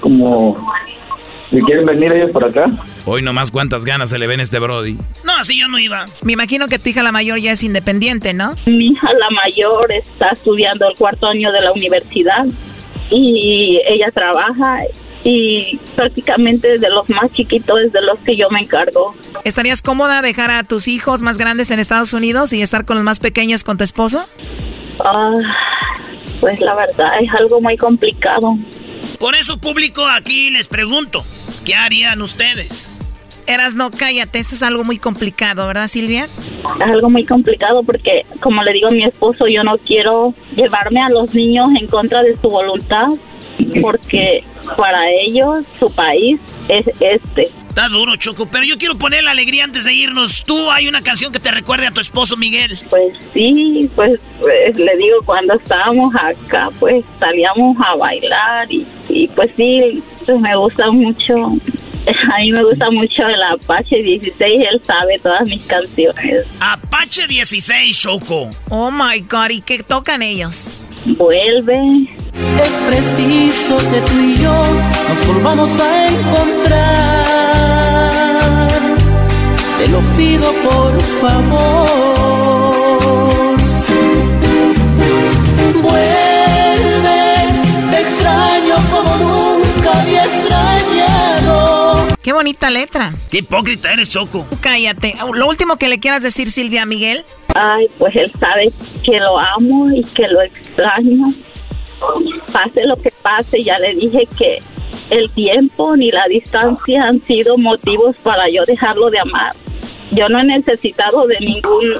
como si quieren venir ellos por acá. Hoy nomás cuántas ganas se le ven a este Brody. No, así yo no iba. Me imagino que tu hija la mayor ya es independiente, ¿no? Mi hija la mayor está estudiando el cuarto año de la universidad y ella trabaja y prácticamente de los más chiquitos es de los que yo me encargo. ¿Estarías cómoda dejar a tus hijos más grandes en Estados Unidos y estar con los más pequeños con tu esposo? Ah, pues la verdad es algo muy complicado. Por eso, público, aquí les pregunto, ¿qué harían ustedes? Eras, no, cállate, esto es algo muy complicado, ¿verdad, Silvia? Es algo muy complicado porque, como le digo a mi esposo, yo no quiero llevarme a los niños en contra de su voluntad porque para ellos su país es este. Está duro, Choco, pero yo quiero poner la alegría antes de irnos. ¿Tú hay una canción que te recuerde a tu esposo, Miguel? Pues sí, pues, pues le digo, cuando estábamos acá, pues salíamos a bailar y, y pues sí, pues me gusta mucho a mí me gusta mucho el Apache 16, él sabe todas mis canciones. Apache 16, Choco. Oh my god, ¿y qué tocan ellos? Vuelve. Es preciso que tú y yo nos volvamos a encontrar. Te lo pido por favor. Qué bonita letra. Qué hipócrita eres, Choco. Cállate. Lo último que le quieras decir, Silvia Miguel. Ay, pues él sabe que lo amo y que lo extraño. Pase lo que pase, ya le dije que el tiempo ni la distancia han sido motivos para yo dejarlo de amar. Yo no he necesitado de ningún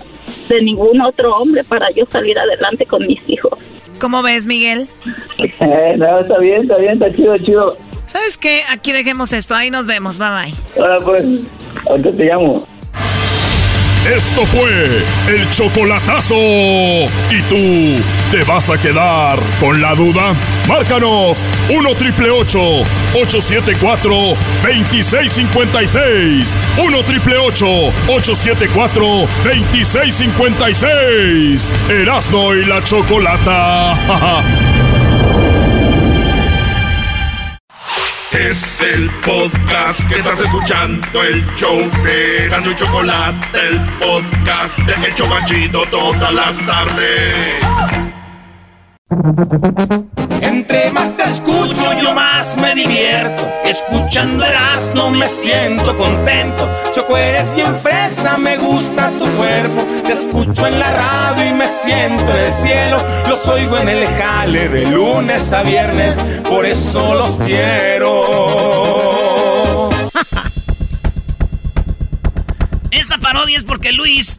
de ningún otro hombre para yo salir adelante con mis hijos. ¿Cómo ves, Miguel? Eh, no, está bien, está bien, está chido, chido. ¿Sabes qué? Aquí dejemos esto, ahí nos vemos, bye bye. Ahora pues, ahorita te llamo. Esto fue el chocolatazo. ¿Y tú te vas a quedar con la duda? Márcanos 1 triple 874 2656. 1 triple 874 2656. Erasno y la chocolata. Es el podcast que estás escuchando, el show de Gano y Chocolate, el podcast de El Chobachito todas las tardes. Entre más te escucho, yo más me divierto. Escuchando no me siento contento. Choco, eres bien fresa, me gusta tu cuerpo. Te escucho en la radio y me siento en el cielo. Los oigo en el jale de lunes a viernes, por eso los quiero. Esta parodia es porque Luis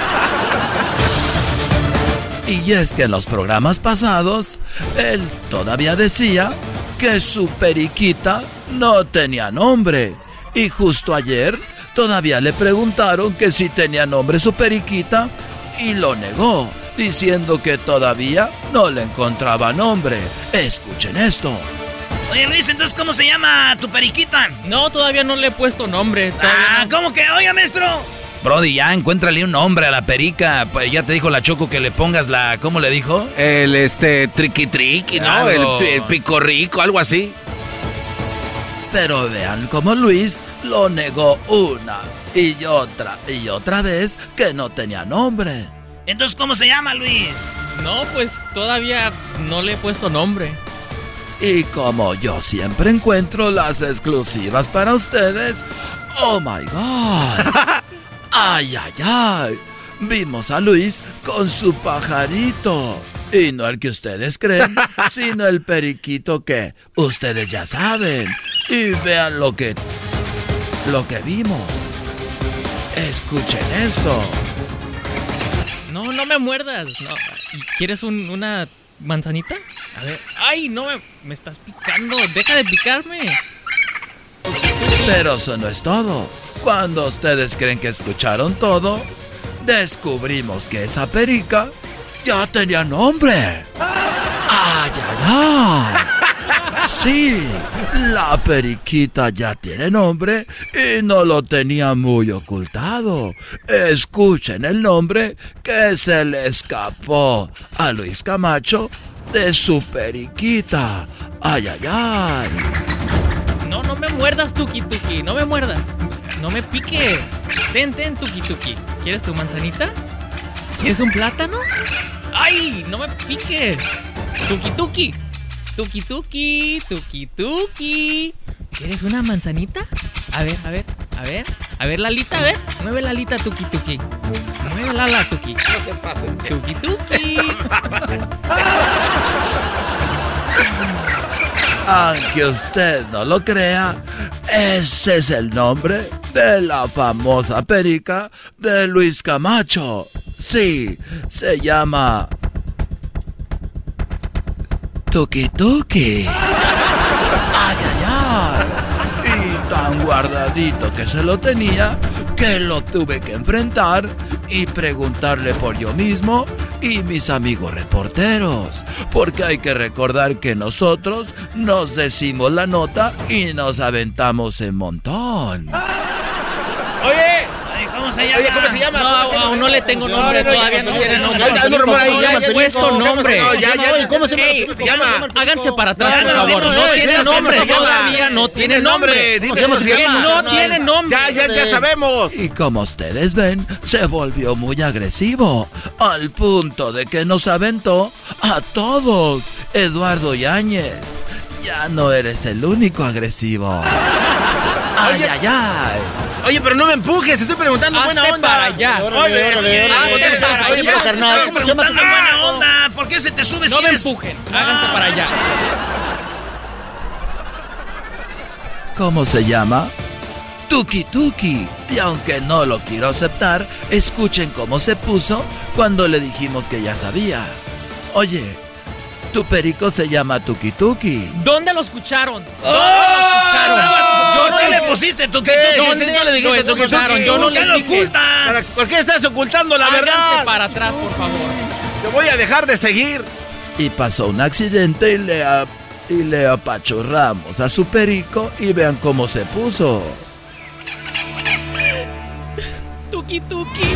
Y es que en los programas pasados, él todavía decía que su periquita no tenía nombre. Y justo ayer todavía le preguntaron que si tenía nombre su periquita y lo negó, diciendo que todavía no le encontraba nombre. Escuchen esto. Oye, Luis, entonces, ¿cómo se llama tu periquita? No, todavía no le he puesto nombre. Ah, no. ¿cómo que? Oiga, maestro. Brody, ya encuéntrale un nombre a la perica. Pues ya te dijo la Choco que le pongas la. ¿Cómo le dijo? El este triqui triqui, ¿no? El, el pico rico, algo así. Pero vean cómo Luis lo negó una y otra y otra vez que no tenía nombre. Entonces, ¿cómo se llama, Luis? No, pues todavía no le he puesto nombre. Y como yo siempre encuentro las exclusivas para ustedes, oh my god. Ay, ay, ay. Vimos a Luis con su pajarito. Y no el que ustedes creen, sino el periquito que ustedes ya saben. Y vean lo que lo que vimos. Escuchen esto. No, no me muerdas. No. ¿Quieres un- una manzanita? A ver. Ay, no me, me estás picando. Deja de picarme. Pero eso no es todo. Cuando ustedes creen que escucharon todo, descubrimos que esa perica ya tenía nombre. ¡Ay, ay, ay! Sí, la periquita ya tiene nombre y no lo tenía muy ocultado. Escuchen el nombre que se le escapó a Luis Camacho de su periquita. ¡Ay, ay, ay! No, no me muerdas, Tuki Tuki, no me muerdas. No me piques. Ten, ten, Tuki Tuki. ¿Quieres tu manzanita? ¿Quieres un plátano? ¡Ay! ¡No me piques! Tuki Tuki. Tuki Tuki, Tuki Tuki. ¿Quieres una manzanita? A ver, a ver, a ver. A ver, Lalita, a ver. Mueve la alita, Tuki Tuki. Mueve la ala, Tuki. No se pase. Tuki Tuki. Aunque usted no lo crea, ese es el nombre de la famosa perica de Luis Camacho. Sí, se llama Tuki Tuki. Ay, ay, ay. Y tan guardadito que se lo tenía que lo tuve que enfrentar y preguntarle por yo mismo y mis amigos reporteros. Porque hay que recordar que nosotros nos decimos la nota y nos aventamos en montón. Oye, ¿Cómo se llama? Oye, ¿cómo se llama? No, ¿Cómo se llama? aún no le tengo nombre, todavía no tiene nombre. Ya, rumor ahí, ya, puesto nombre. ya, ya, ¿Cómo se llama? Háganse para atrás, por favor. no, tiene no, nombre, todavía no tiene nombre. Que no tiene nombre. Ya, ya, ya sabemos. Y como ustedes ven, se volvió muy agresivo, al punto de que nos aventó a todos. Eduardo Yáñez, ya no eres el único agresivo. Ay, ay, ay. Oye, pero no me empujes, estoy preguntando Hazte buena onda. para allá. Oye, Órale, oye, órale, oye, hazte para oye, allá. pero carnal, Estamos ¿cómo se llama tu preguntando buena onda. ¿Por qué se te sube No si me eres- empujen. Háganse para allá. ¿Cómo se llama? Tuki Tuki. Y aunque no lo quiero aceptar, escuchen cómo se puso cuando le dijimos que ya sabía. Oye, tu perico se llama Tuki Tuki. ¿Dónde lo escucharon? ¿Dónde ¡Oh! lo escucharon? ¿Por Yo qué no le pusiste tu ¿Qué? ¿Dónde ¿Sí, sí, le dijiste lo Tuki Tuki? escucharon? Yo no ¿Por qué les lo ocultas? ¿Por qué estás ocultando la Háganse verdad? para atrás, por favor. Te voy a dejar de seguir. Y pasó un accidente y le, a- y le apachurramos a su perico y vean cómo se puso. Tuki Tuki.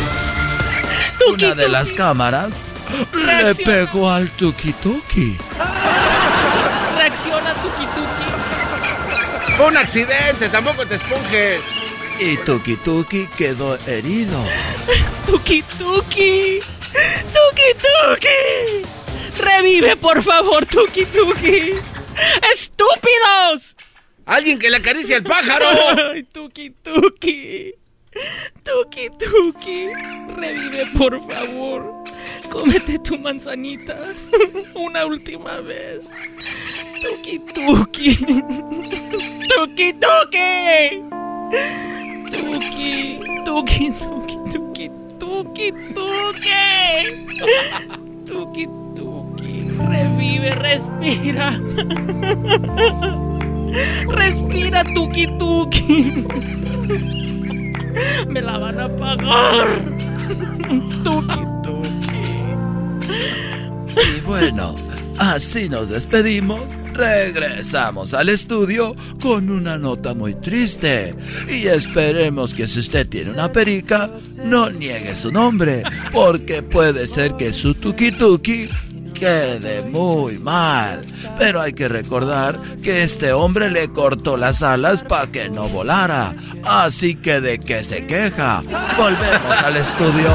Una de las cámaras le pegó al Tuki Tuki. Reacciona, Tuki Tuki. Fue un accidente, tampoco te esponjes. Y Tuki Tuki quedó herido. Tuki Tuki. Tuki Tuki. Revive, por favor, Tuki Tuki. ¡Estúpidos! Alguien que le acaricie al pájaro. Ay, Tuki Tuki. Tuki Tuki. Revive, por favor. Cómete tu manzanita. Una última vez. Tuki Tuki. Tuki Tuki. Tuki. Tuki Tuki Tuki. Tuki Tuki. Tuki Tuki. Revive, respira. Respira, Tuki Tuki. Me la van a pagar. Tuki Tuki. Y bueno, así nos despedimos. Regresamos al estudio con una nota muy triste. Y esperemos que si usted tiene una perica, no niegue su nombre. Porque puede ser que su tuki tuki quede muy mal. Pero hay que recordar que este hombre le cortó las alas para que no volara. Así que de qué se queja. Volvemos al estudio.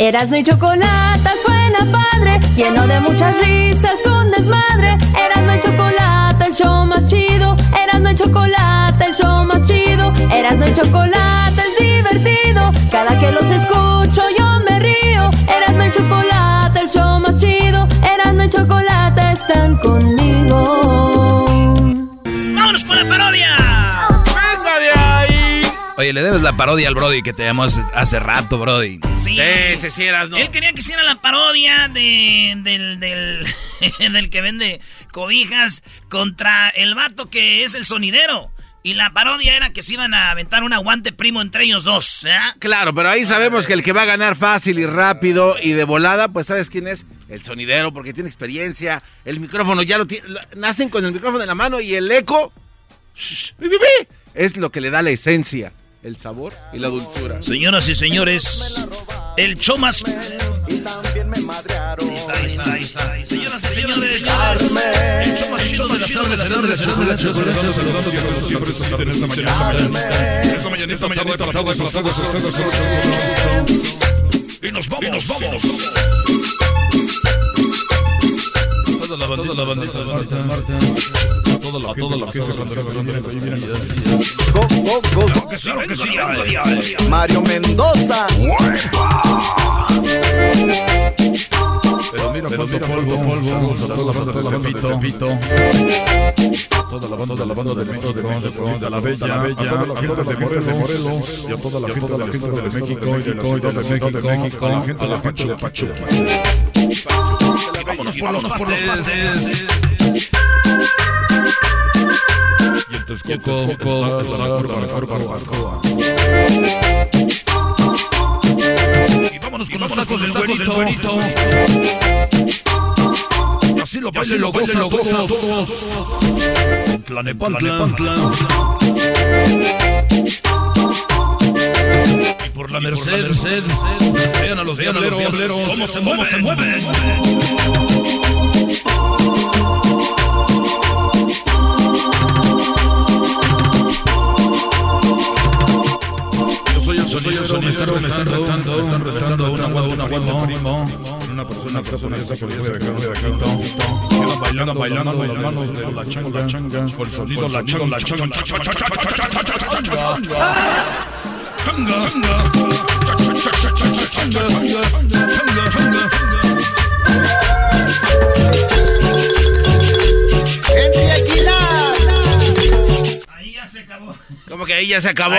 Erasno y chocolate suena padre, lleno de muchas risas, un desmadre. Erasno y chocolate, el show más chido. Erasno y chocolate, el show más chido. Erasno y chocolate es divertido. Cada que los escucho yo me río. Erasno y chocolate, el show más chido. Erasno y chocolate están conmigo. Oye, le debes la parodia al Brody que te llamó hace rato, Brody. Sí. Ese sí eras, ¿no? Él quería que hiciera la parodia de, del, del, del que vende cobijas contra el vato que es el sonidero. Y la parodia era que se iban a aventar un aguante primo entre ellos dos. ¿eh? Claro, pero ahí sabemos que el que va a ganar fácil y rápido y de volada, pues ¿sabes quién es? El sonidero, porque tiene experiencia. El micrófono ya lo tiene. Nacen con el micrófono en la mano y el eco. es lo que le da la esencia, el sabor y la dulzura. Señoras y señores, el show más. Y también me madrearon. Ahí está, ahí está, ahí está. Señoras y señores, el show más chido de las tardes, de las tardes, saludando que siempre están en esta mañana. Esta mañana, esta mañana, esta tarde, esta tarde, esta tarde, Y nos vamos, y nos vamos. Toda la bandita, toda la bandita, Toda la, toda la gente Go, go, go, go. Que sí, que sí, Mario Mendoza. Pero mira, cuánto polvo, polvo, a toda la banda de Repito. Toda la banda, de la banda de México, de la Bella, a toda la gente de Morelos, y a toda la gente de México, de México, y de la Ciudad de México, a la gente de Pachuca. Vámonos por los pastes. Y en Texcoco, está la curva, la curva, la curva. Y vámonos con los sacos del güerito. Así lo pasen, lo gozan todos. Tlanepantla. Y por la Merced, vean a los diableros, cómo se mueven. Sonidero, me están retando, me están retando una una una primo. Una persona, persona que está por de acá, de acá, bailando, bailando las manos de la changa, changa, con el sonido, la changa, la changa, changa, changa, changa, Como que ahí ya se acabó.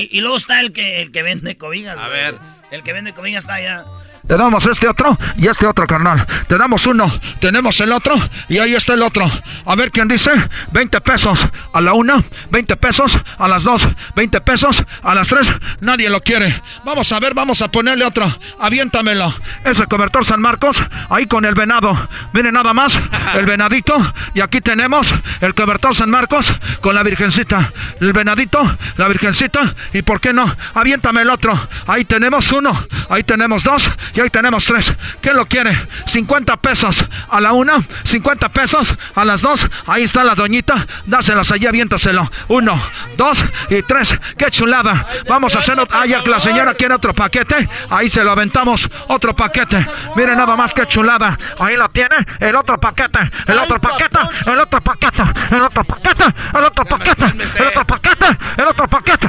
y, luego está el que, el que vende cobijas. A ver. El que vende cobijas está allá. Te damos este otro y este otro, carnal. Te damos uno, tenemos el otro y ahí está el otro. A ver quién dice. 20 pesos a la una, 20 pesos a las dos, 20 pesos a las tres. Nadie lo quiere. Vamos a ver, vamos a ponerle otro. Aviéntamelo. Ese cobertor San Marcos, ahí con el venado. Miren nada más, el venadito. Y aquí tenemos el cobertor San Marcos con la virgencita. El venadito, la virgencita. Y por qué no, aviéntame el otro. Ahí tenemos uno, ahí tenemos dos y ahí tenemos tres. ¿Quién lo quiere? 50 pesos a la una, 50 pesos a las dos. Ahí está la doñita. Dáselas allí, aviéntaselo. Uno, dos y tres. ¡Qué chulada! Vamos a hacer. Ah, ya que la señora quiere otro paquete. Ahí se lo aventamos. Otro paquete. Miren nada más que chulada. Ahí lo tiene. El otro paquete. El otro paquete. El otro paquete. El otro paquete. El otro paquete. El otro paquete. El otro paquete.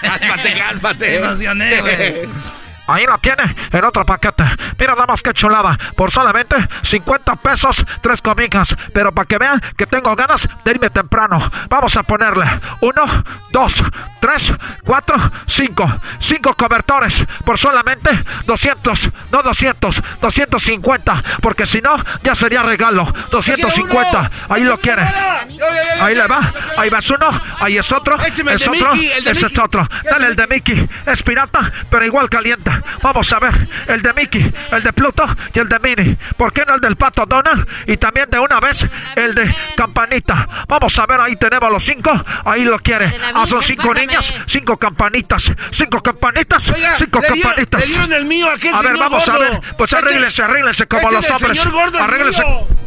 Cálmate, cálmate. emocioné, güey. Ahí la tiene, el otro paquete. Mira, nada más que chulada. Por solamente 50 pesos, tres comidas. Pero para que vean que tengo ganas de irme temprano. Vamos a ponerle uno, dos, tres, cuatro, cinco. Cinco cobertores por solamente 200. No 200, 250. Porque si no, ya sería regalo. 250. Ahí lo quiere. Ahí le va. Ahí va uno. Ahí es otro. Es otro. Es otro. Dale el de Mickey. Es pirata, pero igual caliente. Vamos a ver, el de Mickey, el de Pluto y el de Minnie. ¿Por qué no el del pato Donald? Y también de una vez el de Campanita. Vamos a ver, ahí tenemos los cinco. Ahí lo quiere. Ah, son cinco niñas, cinco campanitas. Cinco campanitas, cinco campanitas. a ver, vamos a ver. Pues arréglese, arréglese como los hombres. Arréglese.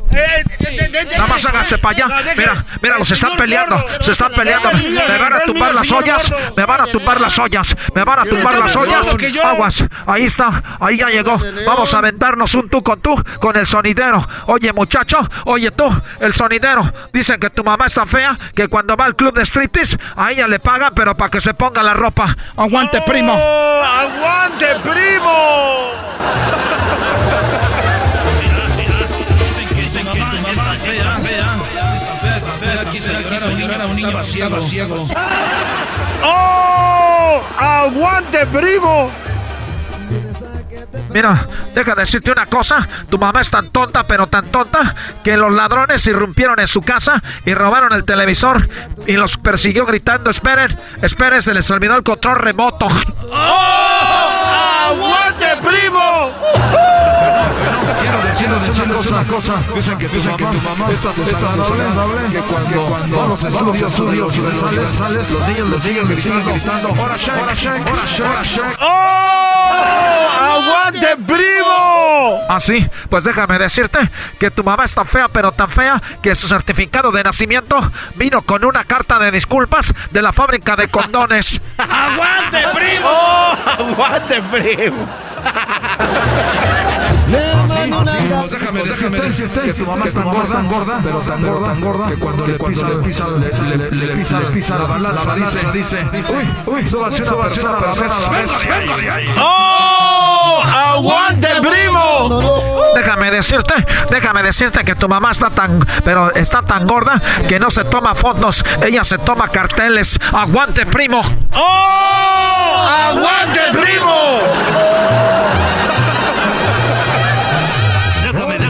Nada más hágase para allá. Mira, mira, los están peleando. Se están peleando. Me van a tumbar las ollas. Me van a tumbar las ollas. Me van a tumbar las ollas. Aguas. Ahí está. Ahí ya llegó. Vamos a aventarnos un tú con tú con el sonidero. Oye, muchacho. Oye, tú, el sonidero. Dicen que tu mamá está fea. Que cuando va al club de striptease, a ella le pagan, pero para que se ponga la ropa. Aguante, primo. ¡Aguante, primo! Estaba ciego, ciego. ¡Oh! ¡Aguante, primo! Mira, deja de decirte una cosa. Tu mamá es tan tonta, pero tan tonta, que los ladrones irrumpieron en su casa y robaron el televisor y los persiguió gritando, esperen, esperen, se les olvidó el control remoto. ¡Oh! ¡Aguante, primo! Quiero decir una cosa, dicen que tu mamá es tan desagradable que cuando va los estudios, estudios universales, los niños los siguen gritando, ¡Hora shake, hora shake, hora shake! ¡Oh! ¡Aguante, primo! Ah, sí, pues déjame decirte que tu mamá es tan fea, pero tan fea, que su certificado de nacimiento vino con una carta de disculpas de la fábrica de condones. ¡Aguante, primo! ¡Oh! ¡Aguante, primo! Pues déjame decirte que tu mamá es tan gorda, pero tan gorda, tan gorda, que cuando le pisa, le pisa, le pisa, le pisa la balanza, dice, uy, uy, a ser una persona, ¡Oh! ¡Aguante, primo! Déjame decirte, déjame decirte que tu mamá está tan, pero está tan gorda que no se toma fotos, ella se toma carteles. ¡Aguante, primo! ¡Oh! ¡Aguante, primo!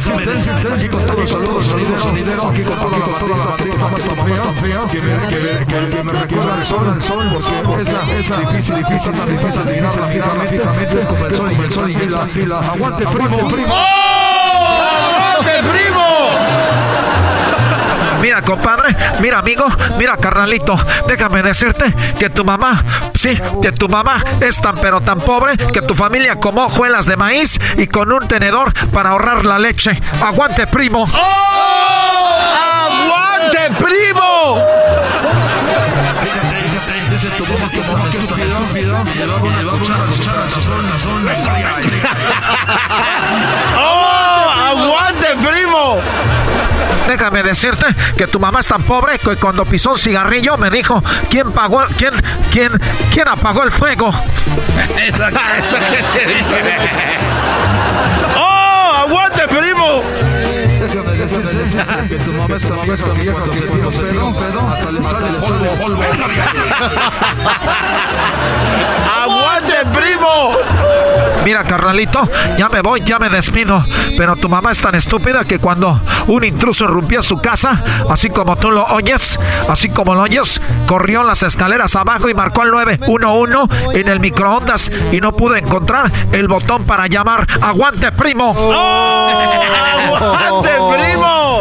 Aquí con sonidero, aquí con toda la fea, que me, recuerda el sol, el sol, porque es la, difícil, difícil, tan difícil, es como el sol, el sol y la, aguante, primo, primo. ¡Oh! ¡Aguante, primo! Mira, compadre, mira, amigo, mira, carnalito, déjame decirte que tu mamá, sí, que tu mamá es tan pero tan pobre que tu familia comió hojuelas de maíz y con un tenedor para ahorrar la leche. ¡Aguante, primo! ¡Oh! ¡Aguante, primo! Dice Déjame decirte que tu mamá es tan pobre que cuando pisó un cigarrillo me dijo quién pagó, quién, quién, quién apagó el fuego. Eso, eso que te dije. ¡Oh! ¡Aguante, primo! que tu mamá está vieja que ya cuando se tira un pedo, pedo, hasta le sale el polvo, polvo. ¡Aguante, primo! Mira, carnalito, ya me voy, ya me despido. Pero tu mamá es tan estúpida que cuando un intruso irrumpió su casa, así como tú lo oyes, así como lo oyes, corrió las escaleras abajo y marcó el 911 en el microondas y no pudo encontrar el botón para llamar. ¡Aguante, primo! ¡Oh! ¡Aguante, primo!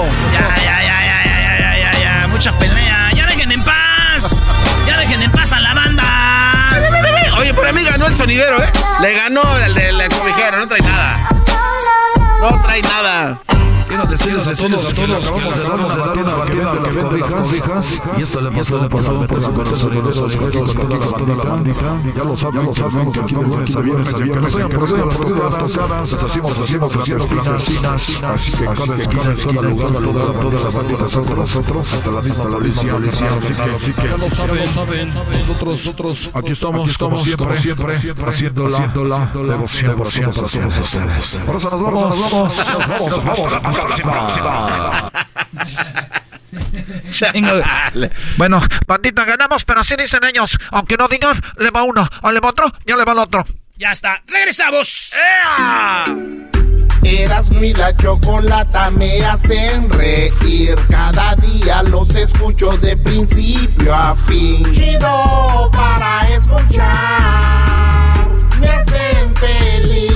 Sonidero, ¿eh? Le ganó el de la cobijera, no trae nada. No trae nada. Quiero decirles a todos, a todos, acabamos de dar una batida, batida a las cobijas, y esto le pasó, le pasó por la con los con la bandita, ya lo saben, ya lo saben, que aquí de lunes a viernes, a viernes, por las tocadas, hacemos, hacemos, hacemos clandestinas, así que cada esquina es cada lugar, toda, toda la bandita son con nosotros, hasta la misma policía, policía, así que, ya lo saben, nosotros, nosotros, aquí estamos, estamos siempre, siempre, haciendo la, devoción, devoción para todos ustedes. Por eso nos vamos, nos vamos, nos vamos, nos vamos. Bueno, bandita, ganamos, pero así dicen ellos. Aunque no digan, le va uno, o le va otro, ya le va el otro. Ya está. Regresamos. Eras mi la chocolata me hacen reír. Cada día los escucho de principio a fin. Chido para escuchar. Me hacen feliz.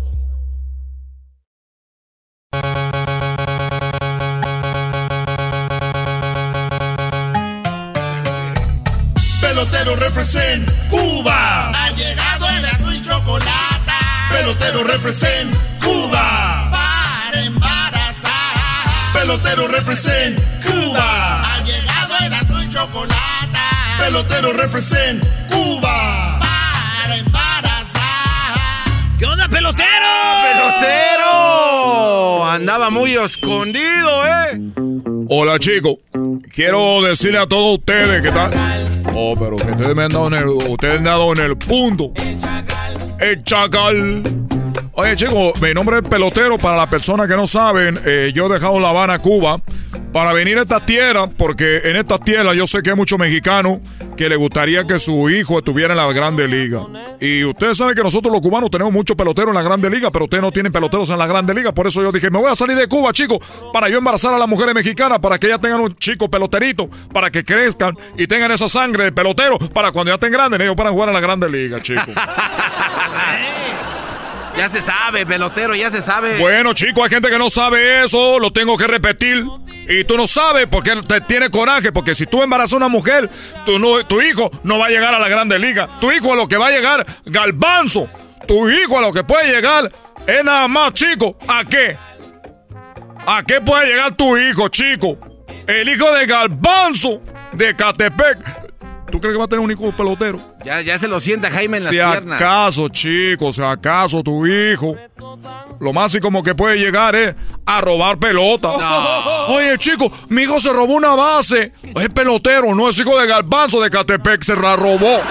Pelotero represent Cuba. Ha llegado el azul y chocolate. Pelotero represent Cuba. Para embarazar. Pelotero represent Cuba. Ha llegado el azul y chocolate. Pelotero represent Cuba. Para embarazar. ¿Qué onda, pelotero? ¡Pelotero! Andaba muy escondido, ¿eh? Hola, chicos. Quiero decirle a todos ustedes que están. Oh, pero ustedes me han dado en el. Ustedes han dado en el punto. El chacal. Oye, chicos, mi nombre es Pelotero. Para las personas que no saben, eh, yo he dejado La Habana, Cuba, para venir a esta tierra, porque en esta tierra yo sé que hay muchos mexicanos que le gustaría que su hijo estuviera en la Grande Liga. Y ustedes saben que nosotros los cubanos tenemos muchos peloteros en la Grande Liga, pero ustedes no tienen peloteros en la Grande Liga. Por eso yo dije, me voy a salir de Cuba, chicos, para yo embarazar a las mujeres mexicanas, para que ellas tengan un chico peloterito, para que crezcan y tengan esa sangre de pelotero, para cuando ya estén grandes, ellos puedan jugar en la Grande Liga, chicos. Ya se sabe, pelotero, ya se sabe. Bueno, chicos, hay gente que no sabe eso, lo tengo que repetir. Y tú no sabes porque te tiene coraje, porque si tú embarazas a una mujer, tu, no, tu hijo no va a llegar a la grande liga. Tu hijo a lo que va a llegar, galbanzo. Tu hijo a lo que puede llegar es nada más, chico. ¿A qué? ¿A qué puede llegar tu hijo, chico? El hijo de Galbanzo de Catepec. ¿Tú crees que va a tener un hijo pelotero? Ya, ya se lo sienta Jaime en las Si piernas. acaso, chicos, si acaso tu hijo, lo más y como que puede llegar es a robar pelota. Oye, chicos, mi hijo se robó una base. Es pelotero, no es hijo de Galbanzo de Catepec, se la robó.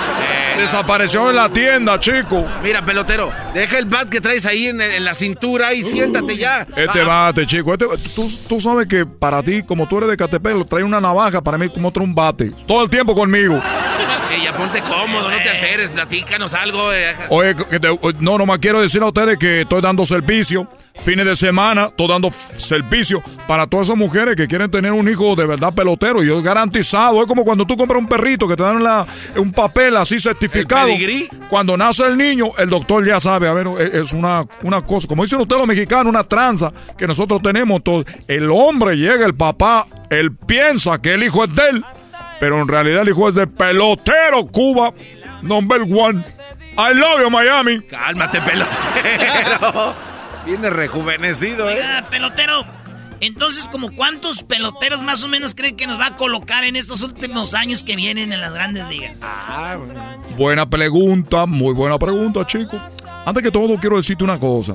Desapareció en la tienda, chico. Mira, pelotero, deja el bat que traes ahí en, en la cintura y siéntate ya. Este Ah, bate, chico. Este, tú, tú sabes que para ti, como tú eres de Catepec, trae una navaja, para mí como otro un bate. Todo el tiempo conmigo. eh, ya ponte cómodo, no te alteres, platícanos algo. eh. Oye, que te- no, nomás quiero decir a ustedes que estoy dando servicio. Fines de semana, estoy dando servicio para todas esas mujeres que quieren tener un hijo de verdad pelotero. Y yo garantizado. Es como cuando tú compras un perrito que te dan la- un papel así certificado. pedigrí? Cuando nace el niño, el doctor ya sabe. A ver, es, es una, una cosa. Como dicen ustedes los mexicanos, una tranza que nosotros tenemos. Todo. El hombre llega, el papá, él piensa que el hijo es de él. Pero en realidad el hijo es de pelotero Cuba. Number one. I love you, Miami. Cálmate, pelotero. Viene rejuvenecido, ¿eh? Pelotero. Entonces, como cuántos peloteros más o menos creen que nos va a colocar en estos últimos años que vienen en las grandes ligas? Ah, Buena pregunta, muy buena pregunta, chico. Antes que todo, quiero decirte una cosa.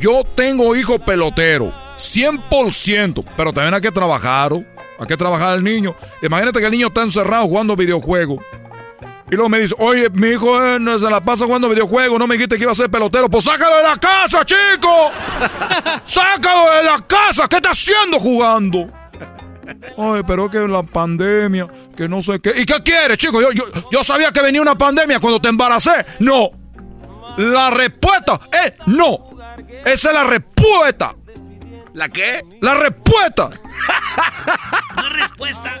Yo tengo hijo pelotero, 100%, pero también hay que trabajar, ¿o? hay que trabajar el niño. Imagínate que el niño está encerrado jugando videojuegos. Y luego me dice, oye, mi hijo eh, no se la pasa jugando videojuegos, no me dijiste que iba a ser pelotero. Pues sácalo de la casa, chico. sácalo de la casa, ¿qué está haciendo jugando? Ay, pero que la pandemia, que no sé qué. ¿Y qué quieres, chico? Yo, yo, yo sabía que venía una pandemia cuando te embaracé. No. La respuesta es no. Esa es la respuesta. ¿La qué? La respuesta. No respuesta.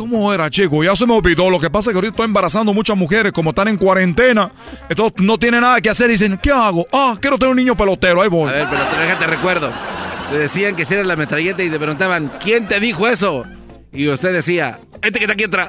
¿Cómo era, chico? Ya se me olvidó. Lo que pasa es que ahorita estoy embarazando muchas mujeres, como están en cuarentena. Entonces no tienen nada que hacer. Dicen, ¿qué hago? Ah, quiero tener un niño pelotero. Ahí voy. A ver, pelotero, déjate recuerdo. Le decían que si era la metralleta y te preguntaban, ¿quién te dijo eso? Y usted decía, este que está aquí atrás.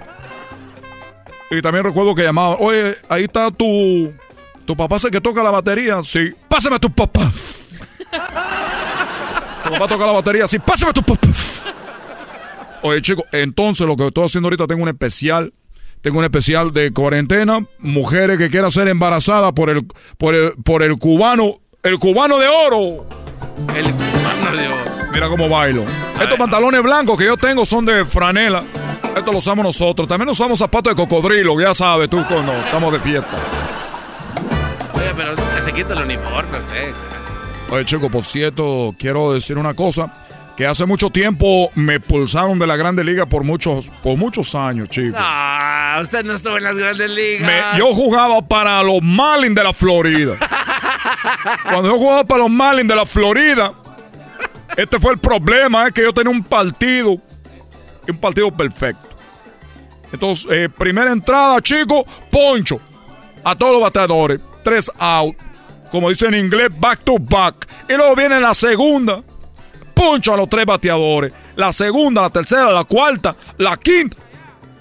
Y también recuerdo que llamaban, oye, ahí está tu, tu papá, es el que toca la batería. Sí, pásame a tu papá. tu papá toca la batería. Sí, pásame a tu papá. Oye, chicos, entonces lo que estoy haciendo ahorita, tengo un especial. Tengo un especial de cuarentena. Mujeres que quieran ser embarazadas por el, por el, por el cubano, el cubano de oro. El cubano de oro. Mira cómo bailo. Estos pantalones blancos que yo tengo son de franela. Estos los usamos nosotros. También usamos zapatos de cocodrilo, ya sabes tú cuando estamos de fiesta. Oye, pero se quita el uniforme, usted. Oye, chico, por cierto, quiero decir una cosa. Que hace mucho tiempo me pulsaron de la Grande Liga por muchos, por muchos años, chicos. Ah, usted no estuvo en las Grandes Ligas. yo jugaba para los Marlins de la Florida. Cuando yo jugaba para los Marlins de la Florida, este fue el problema, es que yo tenía un partido, un partido perfecto. Entonces, eh, primera entrada, chicos, poncho a todos los bateadores, tres out, como dice en inglés, back to back. Y luego viene la segunda, poncho a los tres bateadores. La segunda, la tercera, la cuarta, la quinta,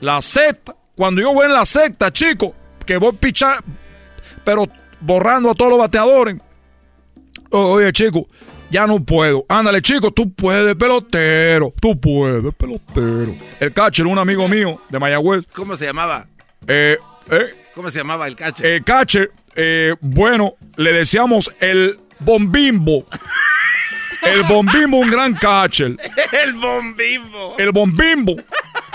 la sexta. Cuando yo voy en la sexta, chicos, que voy a pichar, pero borrando a todos los bateadores. Oye, chicos, ya no puedo. Ándale, chico, tú puedes, pelotero. Tú puedes, pelotero. El catcher, un amigo mío de Mayagüez. ¿Cómo se llamaba? Eh, eh. ¿Cómo se llamaba el catcher? El catcher, eh, bueno, le decíamos el bombimbo. El bombimbo, un gran catcher. El bombimbo. El bombimbo.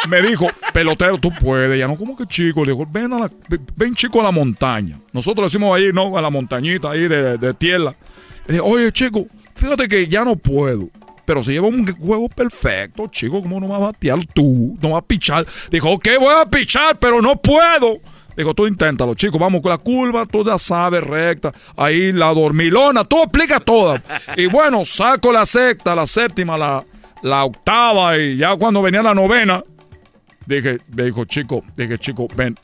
Me dijo, pelotero, tú puedes. Ya no, como que chico. Le dijo, ven, a la, ven chico a la montaña. Nosotros decimos ahí, no, a la montañita ahí de, de tierra. Le dije, oye, chico, fíjate que ya no puedo. Pero se lleva un juego perfecto, chico. ¿Cómo no vas a batear tú? No vas a pichar. Dijo, ok, voy a pichar, pero no puedo. Dijo, tú inténtalo, chico. Vamos con la curva, tú ya sabes, recta. Ahí la dormilona, tú explica toda. Y bueno, saco la sexta, la séptima, la, la octava. Y ya cuando venía la novena, dije, me dijo, chico, dije, chico, ven,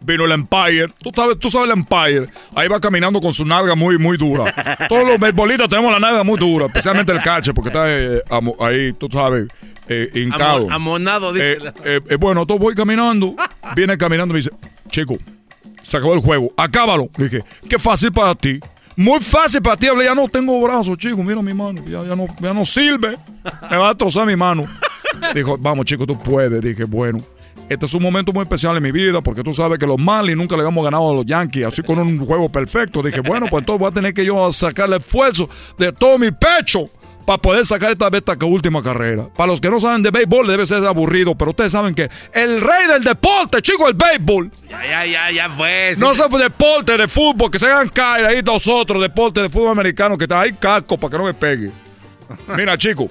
vino el Empire. Tú sabes, tú sabes el Empire. Ahí va caminando con su nalga muy, muy dura. Todos los beisbolistas tenemos la nalga muy dura, especialmente el cache, porque está eh, ahí, tú sabes, eh, hincado. amonado, dice. Eh, eh, bueno, todo voy caminando. Viene caminando y me dice, chico, se acabó el juego, acábalo. Le dije, qué fácil para ti. Muy fácil para ti. Hablé, ya no tengo brazos, chico. Mira mi mano. Ya, ya, no, ya no sirve. Me va a trozar mi mano. Dijo, vamos, chico, tú puedes. Dije, bueno. Este es un momento muy especial en mi vida porque tú sabes que los Marlins nunca le habíamos ganado a los Yankees, así con un juego perfecto. Dije, bueno, pues entonces voy a tener que yo sacarle esfuerzo de todo mi pecho para poder sacar esta, esta última carrera. Para los que no saben de béisbol, debe ser aburrido, pero ustedes saben que el rey del deporte, chico, el béisbol. Ya, ya, ya, ya pues. No sabe deporte de fútbol, que se hagan caer ahí nosotros, deporte de fútbol americano, que está ahí casco para que no me pegue. Mira, chico.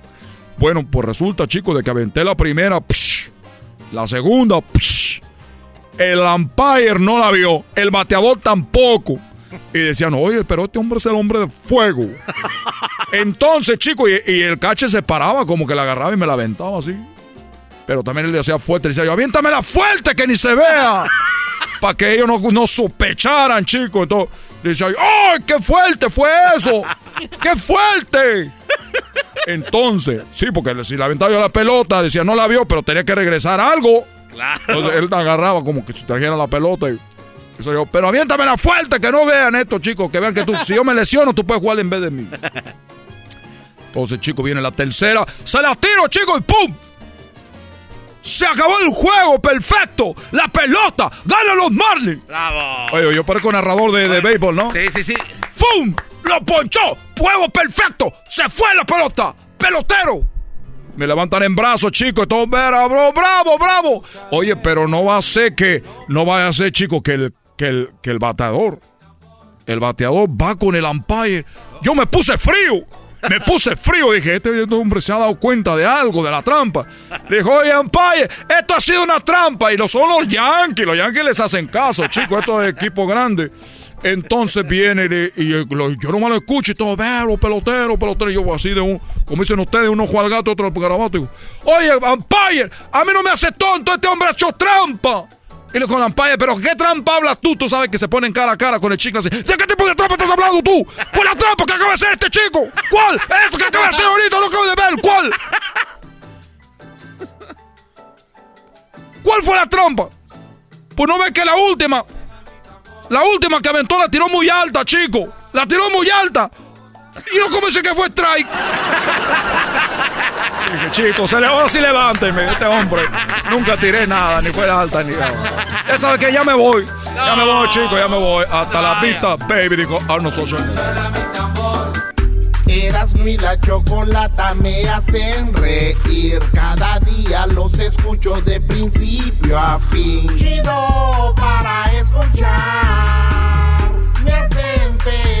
Bueno, pues resulta, chicos, de que aventé la primera, la segunda, el umpire no la vio, el bateador tampoco. Y decían, oye, pero este hombre es el hombre de fuego. Entonces, chicos, y, el cache se paraba como que la agarraba y me la aventaba así. Pero también él le hacía fuerte, le decía yo, aviéntamela fuerte que ni se vea. Para que ellos no, no sospecharan, chicos. Entonces, le decía yo, ¡ay, qué fuerte fue eso! ¡Qué fuerte! Entonces, sí, porque si la aventaba yo la pelota, decía, no la vio, pero tenía que regresar algo. Claro. Entonces él agarraba como que si trajera la pelota y eso yo, pero aviéntamela fuerte, que no vean esto, chicos, que vean que tú, si yo me lesiono, tú puedes jugar en vez de mí. Entonces, chicos, viene la tercera, se la tiro, chicos, y ¡pum! Se acabó el juego, perfecto. La pelota, gana los Marlins. Bravo. Oye, yo parezco narrador de, de béisbol, ¿no? Sí, sí, sí. ¡Fum! Lo ponchó. Juego perfecto. Se fue la pelota. Pelotero. Me levantan en brazos, chicos. Todo, bravo, bravo, bravo. Oye, pero no va a ser que, no va a ser, chicos, que el, que el, que el bateador, el bateador va con el umpire. Yo me puse frío. Me puse frío, dije, este hombre se ha dado cuenta de algo, de la trampa. Le dijo, oye, Empire, esto ha sido una trampa. Y lo son los Yankees, los Yankees les hacen caso, chicos, esto es equipo grande. Entonces viene y, yo no me lo escucho y todo, veo, pelotero, pelotero. Y yo así de un, como dicen ustedes, uno juega al gato, otro al garabato. Digo, oye, Empire, a mí no me hace tonto, este hombre ha hecho trampa. Y le con la pero ¿qué trampa hablas tú? Tú sabes que se ponen cara a cara con el chico así. ¿De qué tipo de trampa estás hablando tú? Pues la trampa que acaba de hacer este chico. ¿Cuál? Esto que acaba de hacer ahorita, lo acabo de ver. ¿Cuál? ¿Cuál fue la trampa? Pues no ves que la última, la última que aventó la tiró muy alta, chico. La tiró muy alta. Y no comencé que fue strike. Dije, chicos, ahora sí levánteme, este hombre. Nunca tiré nada, ni fue alta, ni nada. Ya sabes que ya me voy. Ya me voy, chicos, ya me voy. Hasta la vista, baby, dijo Arnold Schwarzenegger. Eras mi la chocolata me hacen reír. Cada día los escucho de principio a fin. Chido para escuchar. Me hacen feliz.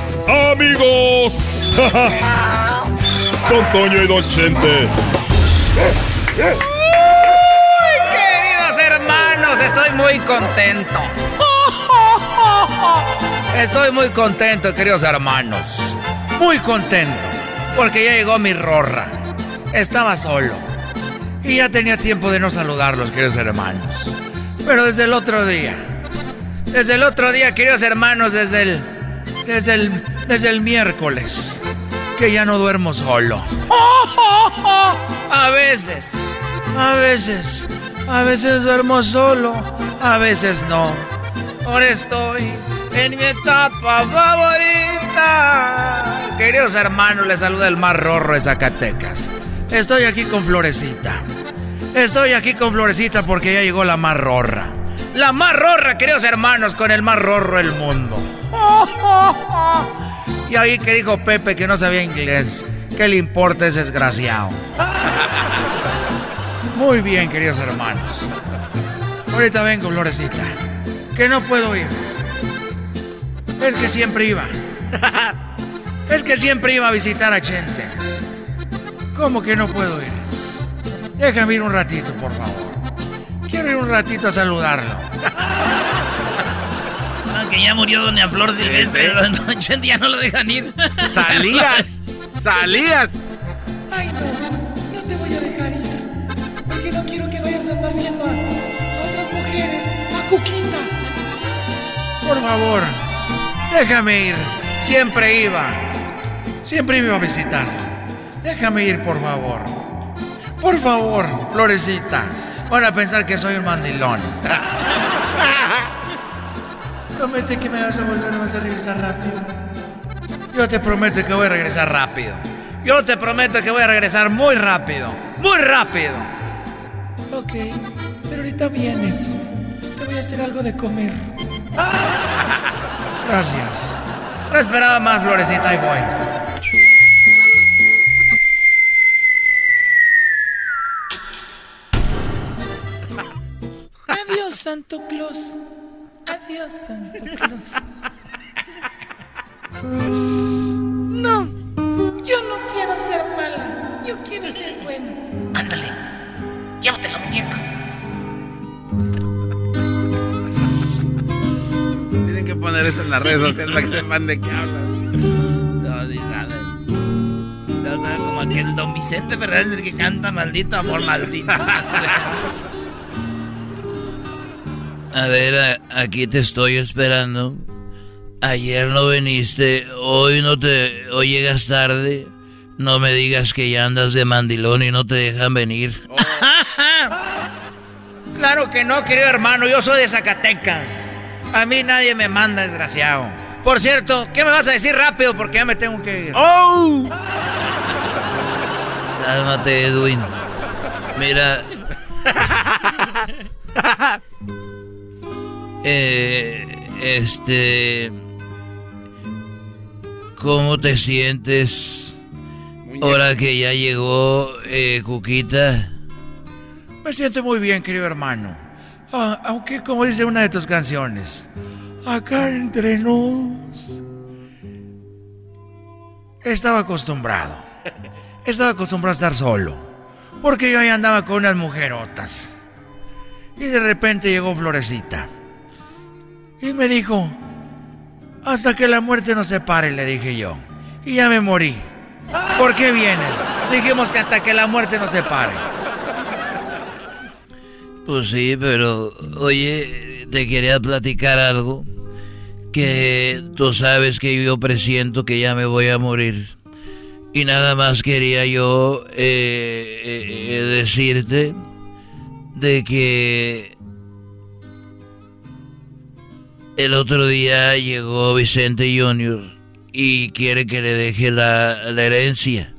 amigos. Don Toño y Don Chente. queridos hermanos, estoy muy contento. Estoy muy contento, queridos hermanos. Muy contento. Porque ya llegó mi rorra. Estaba solo. Y ya tenía tiempo de no saludarlos, queridos hermanos. Pero desde el otro día. Desde el otro día, queridos hermanos, desde el. Desde el. Desde el miércoles. Que ya no duermo solo. A veces. A veces. A veces duermo solo. A veces no. Ahora estoy en mi etapa favorita. Queridos hermanos, les saluda el más rorro de Zacatecas. Estoy aquí con Florecita. Estoy aquí con Florecita porque ya llegó la más rorra. La más rorra, queridos hermanos, con el más rorro del mundo. Y ahí que dijo Pepe que no sabía inglés. ¿Qué le importa ese desgraciado? Muy bien, queridos hermanos. Ahorita vengo, Florecita. Que no puedo ir. Es que siempre iba. Es que siempre iba a visitar a Chente. ¿Cómo que no puedo ir? Déjame ir un ratito, por favor. Quiero ir un ratito a saludarlo. Aunque ya murió Doña Flor Silvestre, Don Chente ya no lo dejan ir. Salías, salías. Ay, no, no te voy a dejar ir. Porque no quiero que vayas a andar viendo a, a otras mujeres, a Cuquita. Por favor, Déjame ir. Siempre iba. Siempre iba a visitar. Déjame ir, por favor. Por favor, Florecita. Van a pensar que soy un mandilón. Promete que me vas a volver, vas a regresar rápido. Yo te prometo que voy a regresar rápido. Yo te prometo que voy a regresar muy rápido. Muy rápido. Ok, pero ahorita vienes. Te voy a hacer algo de comer. Gracias. No esperaba más, Florecita, y voy. Adiós, Santo Claus. Adiós, Santo Claus. No, yo no quiero ser mala. Yo quiero ser buena. Ándale, llévate la muñeca. poner eso en las redes sociales para que sepan de qué hablas. No, ni nada. No, como que Don Vicente Fernández el que canta maldito amor maldito. A ver, aquí te estoy esperando. Ayer no viniste, hoy no te, hoy llegas tarde. No me digas que ya andas de mandilón y no te dejan venir. claro que no, querido hermano, yo soy de Zacatecas. A mí nadie me manda, desgraciado. Por cierto, ¿qué me vas a decir rápido? Porque ya me tengo que ir. ¡Oh! Cálmate, Edwin. Mira. eh, este. ¿Cómo te sientes ahora que ya llegó eh, Cuquita? Me siento muy bien, querido hermano. Ah, aunque, como dice una de tus canciones, acá entre nos. Estaba acostumbrado. Estaba acostumbrado a estar solo. Porque yo ahí andaba con unas mujerotas. Y de repente llegó Florecita. Y me dijo, hasta que la muerte nos separe, le dije yo. Y ya me morí. ¿Por qué vienes? Dijimos que hasta que la muerte nos separe. Pues sí, pero oye, te quería platicar algo. Que tú sabes que yo presiento que ya me voy a morir. Y nada más quería yo eh, eh, decirte de que el otro día llegó Vicente Junior y quiere que le deje la, herencia.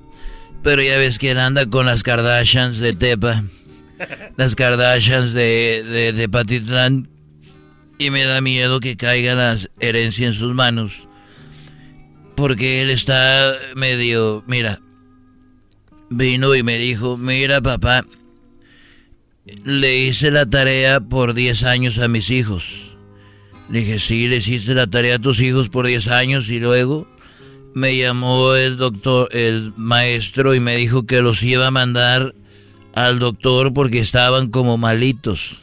Pero ya ves que él anda con las Kardashians de Tepa, las Kardashians de, de, de Patitlán, y me da miedo que caiga la herencia en sus manos. Porque él está medio, mira, vino y me dijo, mira papá, le hice la tarea por 10 años a mis hijos dije, sí, le hiciste la tarea a tus hijos por 10 años y luego me llamó el doctor, el maestro y me dijo que los iba a mandar al doctor porque estaban como malitos.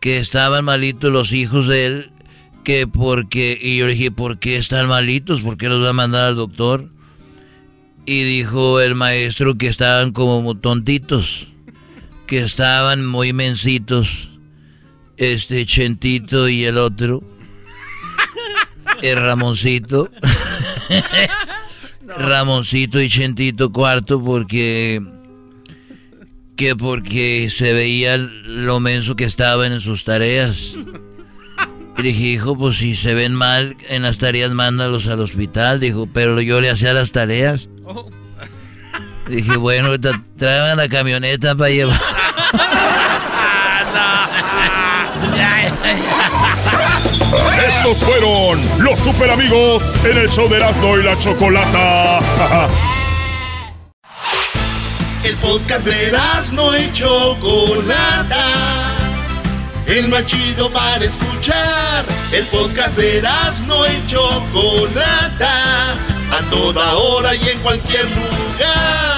Que estaban malitos los hijos de él, que porque... Y yo le dije, ¿por qué están malitos? ¿Por qué los va a mandar al doctor? Y dijo el maestro que estaban como tontitos, que estaban muy mensitos este Chentito y el otro, el Ramoncito, Ramoncito y Chentito cuarto porque que porque se veía lo menso que estaban en sus tareas. Y dije, hijo, pues si se ven mal en las tareas, mándalos al hospital. Dijo, pero yo le hacía las tareas. Dije, bueno, traigan la camioneta para llevar. Estos fueron los super amigos en el show de Erasmo y la Chocolata. El podcast de Erasmo y Chocolata. El más chido para escuchar. El podcast de Erasmo y Chocolata. A toda hora y en cualquier lugar.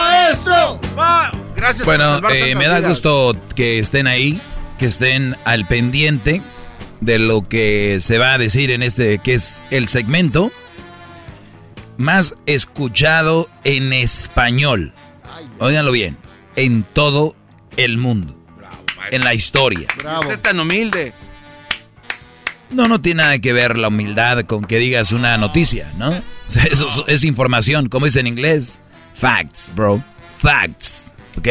Gracias. Bueno, eh, me da gusto que estén ahí que estén al pendiente de lo que se va a decir en este, que es el segmento más escuchado en español. Óiganlo bien, en todo el mundo. en la historia. Usted tan humilde. No, no tiene nada que ver la humildad con que digas una noticia, ¿no? Eso es información, como dice en inglés. Facts, bro. Facts. ¿Ok?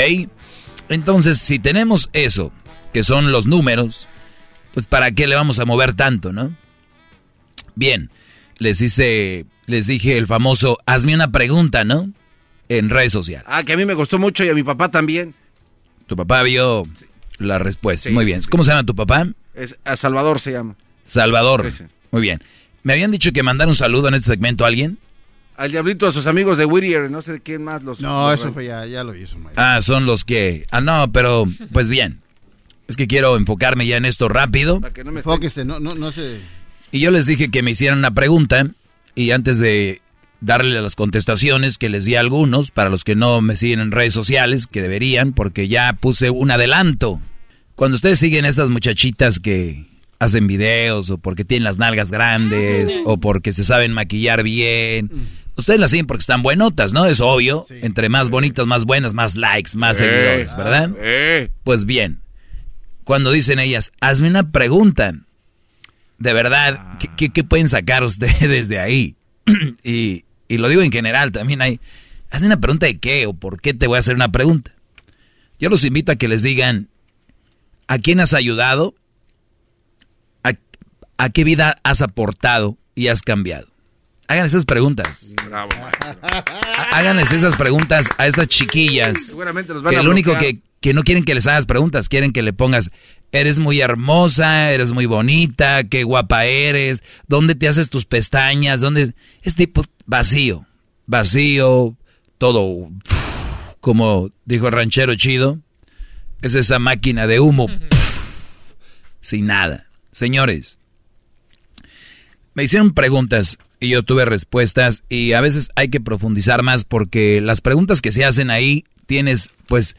Entonces, si tenemos eso, que son los números, pues para qué le vamos a mover tanto, ¿no? Bien, les hice, les dije el famoso, hazme una pregunta, ¿no? En redes sociales. Ah, que a mí me gustó mucho y a mi papá también. Tu papá vio la respuesta. Muy bien. ¿Cómo se llama tu papá? Es, a Salvador se llama. Salvador. Muy bien. ¿Me habían dicho que mandar un saludo en este segmento a alguien? Al diablito, a sus amigos de Whittier, no sé de quién más los... No, eso fue ya, ya lo hizo. Ah, son los que... Ah, no, pero pues bien. Es que quiero enfocarme ya en esto rápido. Para que no me Enfóquese, no, no, no se... Y yo les dije que me hicieran una pregunta y antes de darle las contestaciones que les di a algunos, para los que no me siguen en redes sociales, que deberían, porque ya puse un adelanto. Cuando ustedes siguen estas muchachitas que hacen videos o porque tienen las nalgas grandes o porque se saben maquillar bien, mm. Ustedes las siguen porque están buenotas, ¿no? Es obvio. Entre más bonitas, más buenas, más likes, más seguidores, ¿verdad? Pues bien, cuando dicen ellas, hazme una pregunta. De verdad, ¿qué, pueden sacar ustedes de ahí? y, lo digo en general, también hay, hazme una pregunta de qué o por qué te voy a hacer una pregunta. Yo los invito a que les digan, ¿a quién has ayudado? ¿A, a qué vida has aportado y has cambiado? Hagan esas preguntas. Bravo, Hagan esas preguntas a estas chiquillas. Seguramente los van que a lo único que, que no quieren que les hagas preguntas, quieren que le pongas, eres muy hermosa, eres muy bonita, qué guapa eres, dónde te haces tus pestañas, dónde... Es tipo vacío, vacío, todo como dijo el ranchero chido, es esa máquina de humo, sin nada. Señores, me hicieron preguntas y yo tuve respuestas y a veces hay que profundizar más porque las preguntas que se hacen ahí tienes, pues,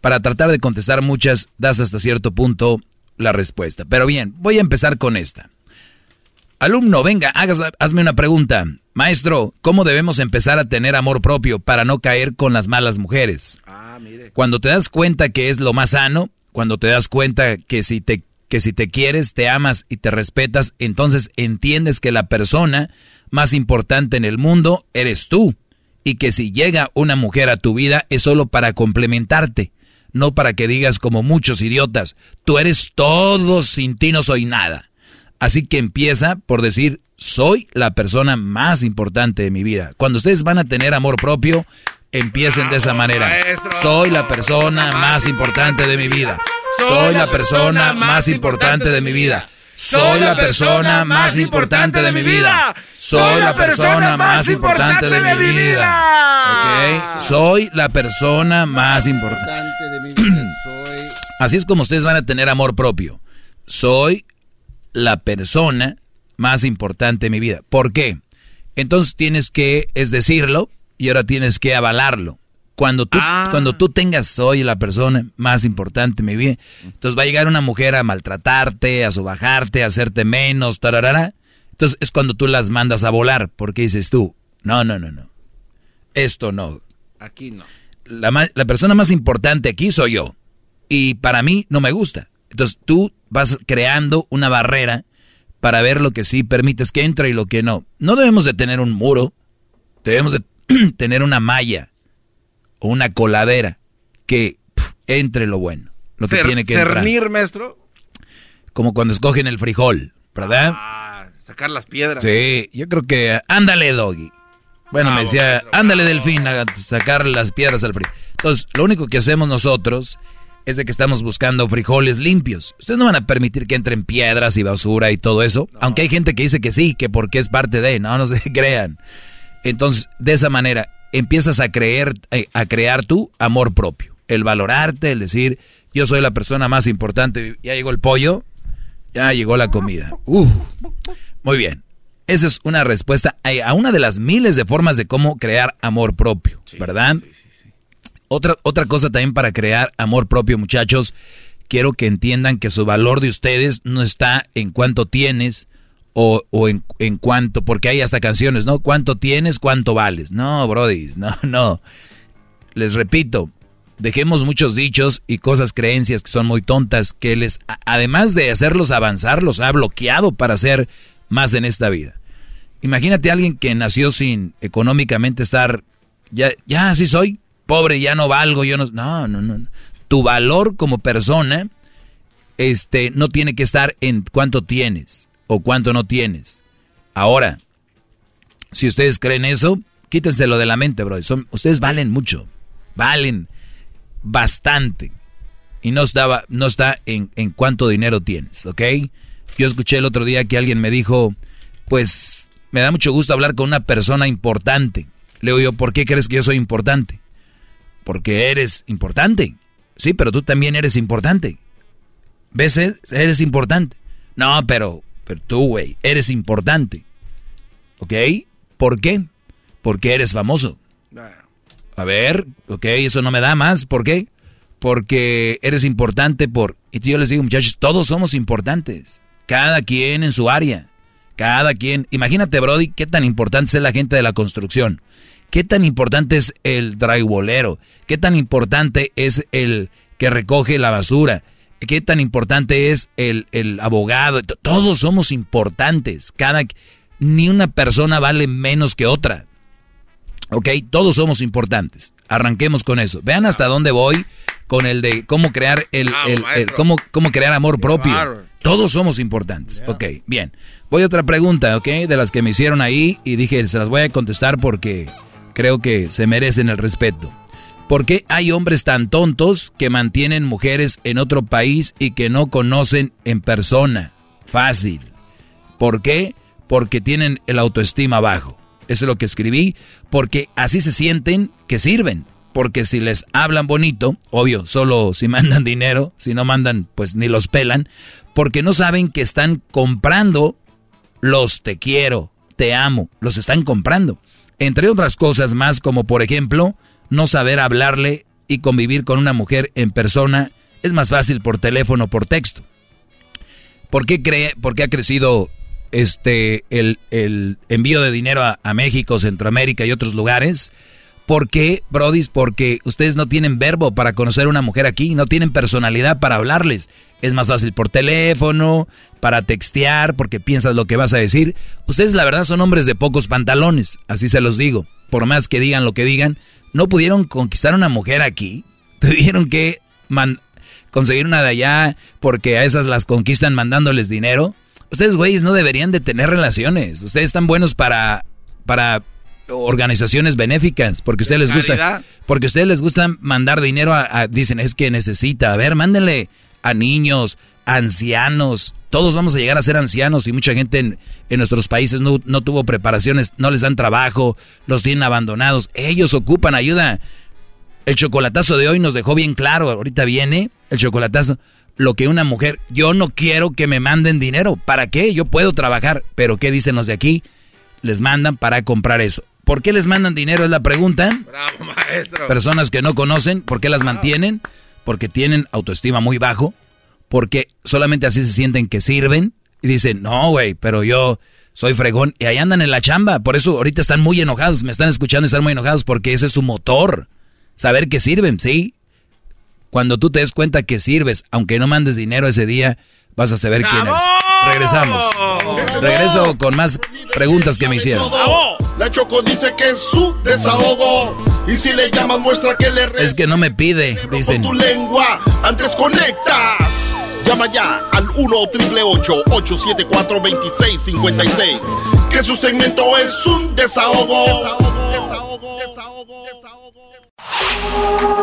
para tratar de contestar muchas, das hasta cierto punto la respuesta. Pero bien, voy a empezar con esta. Alumno, venga, hagas, hazme una pregunta. Maestro, ¿cómo debemos empezar a tener amor propio para no caer con las malas mujeres? Cuando te das cuenta que es lo más sano, cuando te das cuenta que si te que si te quieres, te amas y te respetas, entonces entiendes que la persona más importante en el mundo eres tú y que si llega una mujer a tu vida es solo para complementarte, no para que digas como muchos idiotas, tú eres todo, sin ti no soy nada. Así que empieza por decir, soy la persona más importante de mi vida. Cuando ustedes van a tener amor propio, empiecen de esa manera. Soy la persona más importante de mi vida. Soy la persona más importante de mi vida. Soy la persona más importante de mi vida. Soy la persona más importante de mi vida. Soy la persona más importante de mi vida. Soy Así es como ustedes van a tener amor propio. Soy la persona más importante de mi vida. ¿Por qué? Entonces tienes que, es decirlo, y ahora tienes que avalarlo. Cuando tú, cuando tú tengas, soy la persona más importante mi vida, entonces va a llegar una mujer a maltratarte, a sobajarte, a hacerte menos, tararara. Entonces es cuando tú las mandas a volar, porque dices tú, no, no, no, no. Esto no. Aquí no. La, la persona más importante aquí soy yo. Y para mí no me gusta. Entonces tú vas creando una barrera para ver lo que sí permites que entre y lo que no. No debemos de tener un muro, debemos de tener una malla o una coladera que entre lo bueno, lo que Cer- tiene que entrar. cernir, maestro. Como cuando escogen el frijol, ¿verdad? Ah, sacar las piedras. Sí, yo creo que ándale, doggy. Bueno, me Bravo, decía, maestro, ándale, delfín, a sacar las piedras al frijol. Entonces, lo único que hacemos nosotros es de que estamos buscando frijoles limpios. Ustedes no van a permitir que entren piedras y basura y todo eso. Aunque hay gente que dice que sí, que porque es parte de, no, no se crean. Entonces, de esa manera, empiezas a creer, eh, a crear tu amor propio. El valorarte, el decir, yo soy la persona más importante. Ya llegó el pollo, ya llegó la comida. Uh, muy bien. Esa es una respuesta a una de las miles de formas de cómo crear amor propio, ¿verdad? Otra, otra cosa también para crear amor propio, muchachos, quiero que entiendan que su valor de ustedes no está en cuánto tienes o, o en, en porque hay hasta canciones, ¿no? ¿Cuánto tienes, cuánto vales? No, brody, no, no. Les repito, dejemos muchos dichos y cosas, creencias que son muy tontas, que les, además de hacerlos avanzar, los ha bloqueado para hacer más en esta vida. Imagínate a alguien que nació sin económicamente estar, ya, ya así soy, pobre, ya no valgo, yo no, no, no, no. Tu valor como persona, este, no tiene que estar en cuánto tienes o cuánto no tienes. Ahora, si ustedes creen eso, quítenselo de la mente, bro. Ustedes valen mucho, valen bastante. Y no, estaba, no está en, en cuánto dinero tienes, ¿ok? Yo escuché el otro día que alguien me dijo, pues me da mucho gusto hablar con una persona importante. Le digo ¿por qué crees que yo soy importante? Porque eres importante. Sí, pero tú también eres importante. ¿Ves? Eres importante. No, pero, pero tú, güey, eres importante. ¿Ok? ¿Por qué? Porque eres famoso. A ver, ok, eso no me da más. ¿Por qué? Porque eres importante por... Y yo les digo, muchachos, todos somos importantes. Cada quien en su área. Cada quien... Imagínate, Brody, qué tan importante es la gente de la construcción. ¿Qué tan importante es el drywallero? ¿Qué tan importante es el que recoge la basura? ¿Qué tan importante es el, el abogado? Todos somos importantes. Cada, ni una persona vale menos que otra. ¿Ok? Todos somos importantes. Arranquemos con eso. Vean hasta dónde voy con el de cómo crear el, Bravo, el- cómo, cómo crear amor propio. Todos somos importantes. Ok, bien. Voy a otra pregunta, ok, de las que me hicieron ahí y dije, se las voy a contestar porque creo que se merecen el respeto. ¿Por qué hay hombres tan tontos que mantienen mujeres en otro país y que no conocen en persona? Fácil. ¿Por qué? Porque tienen el autoestima bajo. Eso es lo que escribí. Porque así se sienten que sirven. Porque si les hablan bonito, obvio, solo si mandan dinero, si no mandan, pues ni los pelan. Porque no saben que están comprando los te quiero, te amo, los están comprando. Entre otras cosas más, como por ejemplo, no saber hablarle y convivir con una mujer en persona es más fácil por teléfono o por texto. ¿Por qué, cree, por qué ha crecido este, el, envío de dinero a, a México, Centroamérica y otros lugares? ¿Por qué, Brodis? Porque ustedes no tienen verbo para conocer a una mujer aquí, no tienen personalidad para hablarles. Es más fácil por teléfono, para textear, porque piensas lo que vas a decir. Ustedes, la verdad, son hombres de pocos pantalones, así se los digo. Por más que digan lo que digan, no pudieron conquistar una mujer aquí. Tuvieron que conseguir una de allá porque a esas las conquistan mandándoles dinero. Ustedes, güeyes, no deberían de tener relaciones. Ustedes están buenos para, para organizaciones benéficas, porque a ustedes les gusta, porque a ustedes les gusta mandar dinero a, a- dicen, es que necesita. A ver, mándenle a niños, a ancianos. Todos vamos a llegar a ser ancianos y mucha gente en, en nuestros países no, no tuvo preparaciones, no les dan trabajo, los tienen abandonados. Ellos ocupan ayuda. El chocolatazo de hoy nos dejó bien claro, ahorita viene el chocolatazo, lo que una mujer, yo no quiero que me manden dinero, ¿para qué? Yo puedo trabajar, pero ¿qué dicen los de aquí? Les mandan para comprar eso. ¿Por qué les mandan dinero? Es la pregunta. Bravo, maestro. Personas que no conocen, ¿por qué las mantienen? Porque tienen autoestima muy bajo, porque solamente así se sienten que sirven y dicen, no, güey, pero yo soy fregón y ahí andan en la chamba. Por eso ahorita están muy enojados, me están escuchando y están muy enojados porque ese es su motor. Saber que sirven, ¿sí? Cuando tú te des cuenta que sirves, aunque no mandes dinero ese día, vas a saber quién es. Regresamos. Regreso con más preguntas que me hicieron. La Choco dice que es su desahogo. Y si le llamas, muestra que le Es que no me pide, dicen. tu lengua. Antes conectas. Llama ya al 1-888-874-2656. Que su segmento es un desahogo.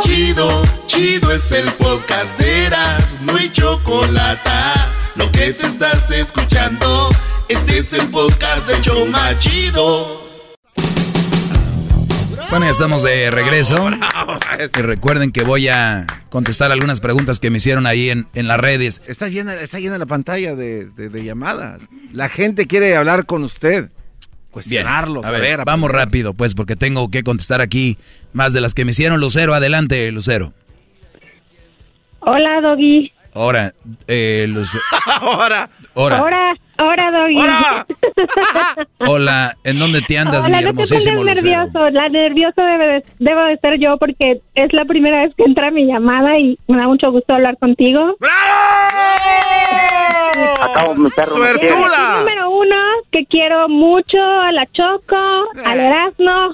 Chido, chido es el podcast de Eras. No hay chocolate. Lo que te estás escuchando, este es el podcast de Choma Chido. Bueno, ya estamos de regreso. Y recuerden que voy a contestar algunas preguntas que me hicieron ahí en, en las redes. Está llena, está llena la pantalla de, de- de llamadas. La gente quiere hablar con usted. Bien, Cuestionarlo, a ver, saber, vamos aprender. rápido, pues, porque tengo que contestar aquí más de las que me hicieron. Lucero, adelante, Lucero. Hola, Doggy. Ahora, eh, Luce- Ahora. Ahora. Ahora, ahora, Doggy. Hola, ¿en dónde te andas, Hola, mi no te hermosísimo pongas Lucero? nervioso. La nervioso debe de- debo de ser yo porque es la primera vez que entra mi llamada y me da mucho gusto hablar contigo. Acabo mi perro. ¡Suertuda! Número uno, que quiero mucho a la Choco, al Erasmo,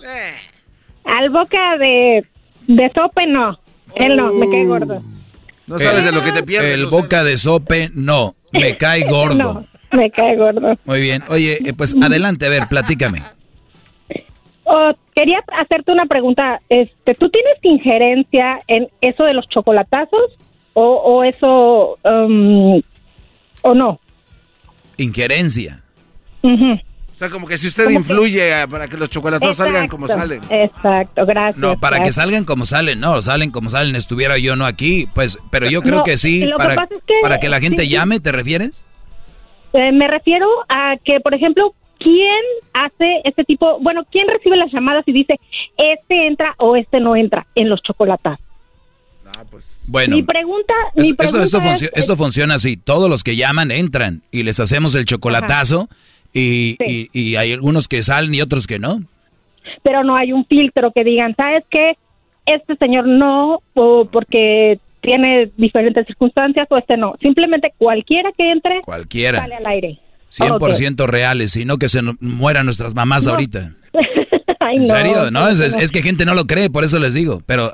al Boca de, de Sope, no. Él no, me cae gordo. No sabes de lo que te pierdes. El boca de sope, no, me cae gordo. No, me cae gordo. Muy bien, oye, eh, pues adelante, a ver, platícame. Oh, quería hacerte una pregunta. Este, ¿Tú tienes injerencia en eso de los chocolatazos o, o eso um, o no? Injerencia. Ujú. O sea, como que si usted influye a- para que los chocolatos salgan como salen. Exacto, gracias. No, para que salgan como salen, no, salen como salen, estuviera yo no aquí, pues, pero yo creo No, que sí, que para, es que- para que la gente sí, llame, ¿te refieres? Eh, me refiero a que, por ejemplo, ¿quién hace este tipo, bueno, quién recibe las llamadas y dice, este entra o este no entra en los chocolatazos? Bueno, mi pregunta, mi esto, pregunta esto, es, funcio- esto funciona así, todos los que llaman entran y les hacemos el chocolatazo y, y- y hay algunos que salen y otros que no. pero no hay un filtro que digan, ¿sabes qué? Este señor no, o porque tiene diferentes circunstancias, o este no. Simplemente cualquiera que entre, Cualquiera. sale al aire. 100% reales, sino que se mueran nuestras mamás No. ahorita. Ay, ¿En no, serio? No, es, es- no. es que gente no lo cree, por eso les digo. Pero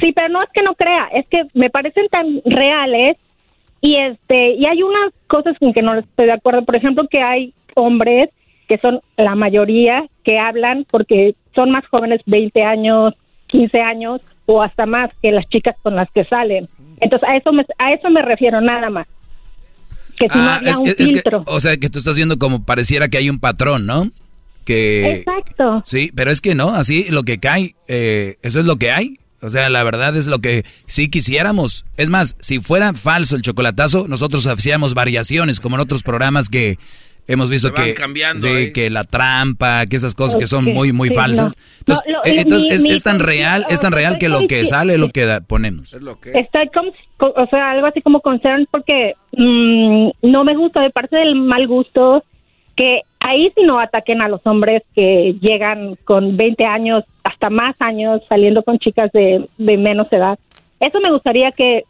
Sí, pero no es que no crea, es que me parecen tan reales y este y hay unas cosas con que no estoy de acuerdo. Por ejemplo, que hay hombres que son la mayoría que hablan porque son más jóvenes, 20 años, 15 años o hasta más que las chicas con las que salen. Entonces, a eso me, a eso me refiero nada más. Que si no Ah, había es un que- filtro. o sea, que tú estás viendo como pareciera que hay un patrón, ¿no? Que... Exacto. Sí, pero es que no, así lo que cae, eh, eso es lo que hay. O sea, la verdad es lo que sí quisiéramos. Es más, si fuera falso el chocolatazo, nosotros hacíamos variaciones, como en otros programas que hemos visto que, cambiando sí, ahí. que la trampa, que esas cosas que son muy, muy sí, falsas. no. Entonces, No, lo- eh, mi- entonces es, mi es tan real, es tan o- real que lo que sale es lo que da- ponemos. Estoy como, co- o sea, algo así como concern porque mm, no me gusta, de parte del mal gusto que ahí sí no ataquen a los hombres que llegan con 20 años, hasta más años, saliendo con chicas de, de menos edad. Eso me gustaría que...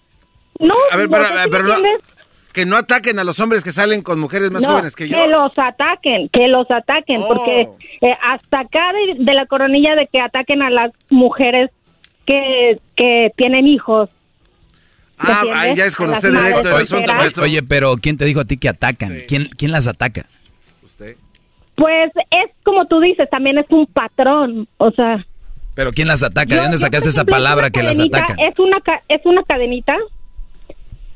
No, A ver, no, pero, ¿sí me pero? Que no ataquen a los hombres que salen con mujeres más No, jóvenes que yo. los ataquen, que los ataquen, Oh. porque eh, hasta acá de, de la coronilla de que ataquen a las mujeres que, que tienen hijos. ¿Me Ah, ahí ya es con usted directo el asunto, solteras. maestro. Oye, pero ¿quién te dijo a ti que atacan? ¿Quién, ¿Quién las ataca? Pues es como tú dices, también es un patrón, o sea... Pero ¿quién las ataca? yo- ¿De dónde sacaste esa palabra que las atacan? Es una, ca- es una cadenita.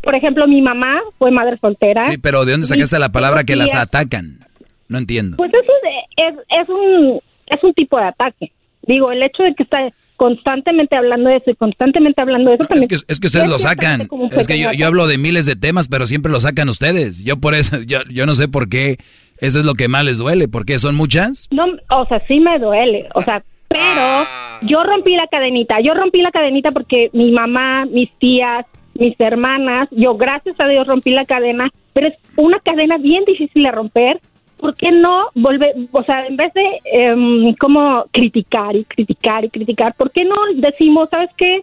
Por ejemplo, mi mamá fue madre soltera. Sí, pero ¿de dónde sacaste la palabra que las atacan? No entiendo. Pues eso es, es, es un, es un tipo de ataque. Digo, el hecho de que está constantemente hablando de eso y constantemente hablando de eso también... Es que, es que ustedes lo sacan. Es que yo, hablo de miles de temas, pero siempre lo sacan ustedes. Yo por eso, yo, yo no sé por qué. Eso es lo que más les duele. ¿Por qué? ¿Son muchas? No, o sea, sí me duele, o sea, pero yo rompí la cadenita, yo rompí la cadenita porque mi mamá, mis tías, mis hermanas, yo gracias a Dios rompí la cadena, pero es una cadena bien difícil de romper. ¿Por qué no volver, o sea, en vez de em, como criticar y criticar y criticar, ¿por qué no decimos, sabes qué?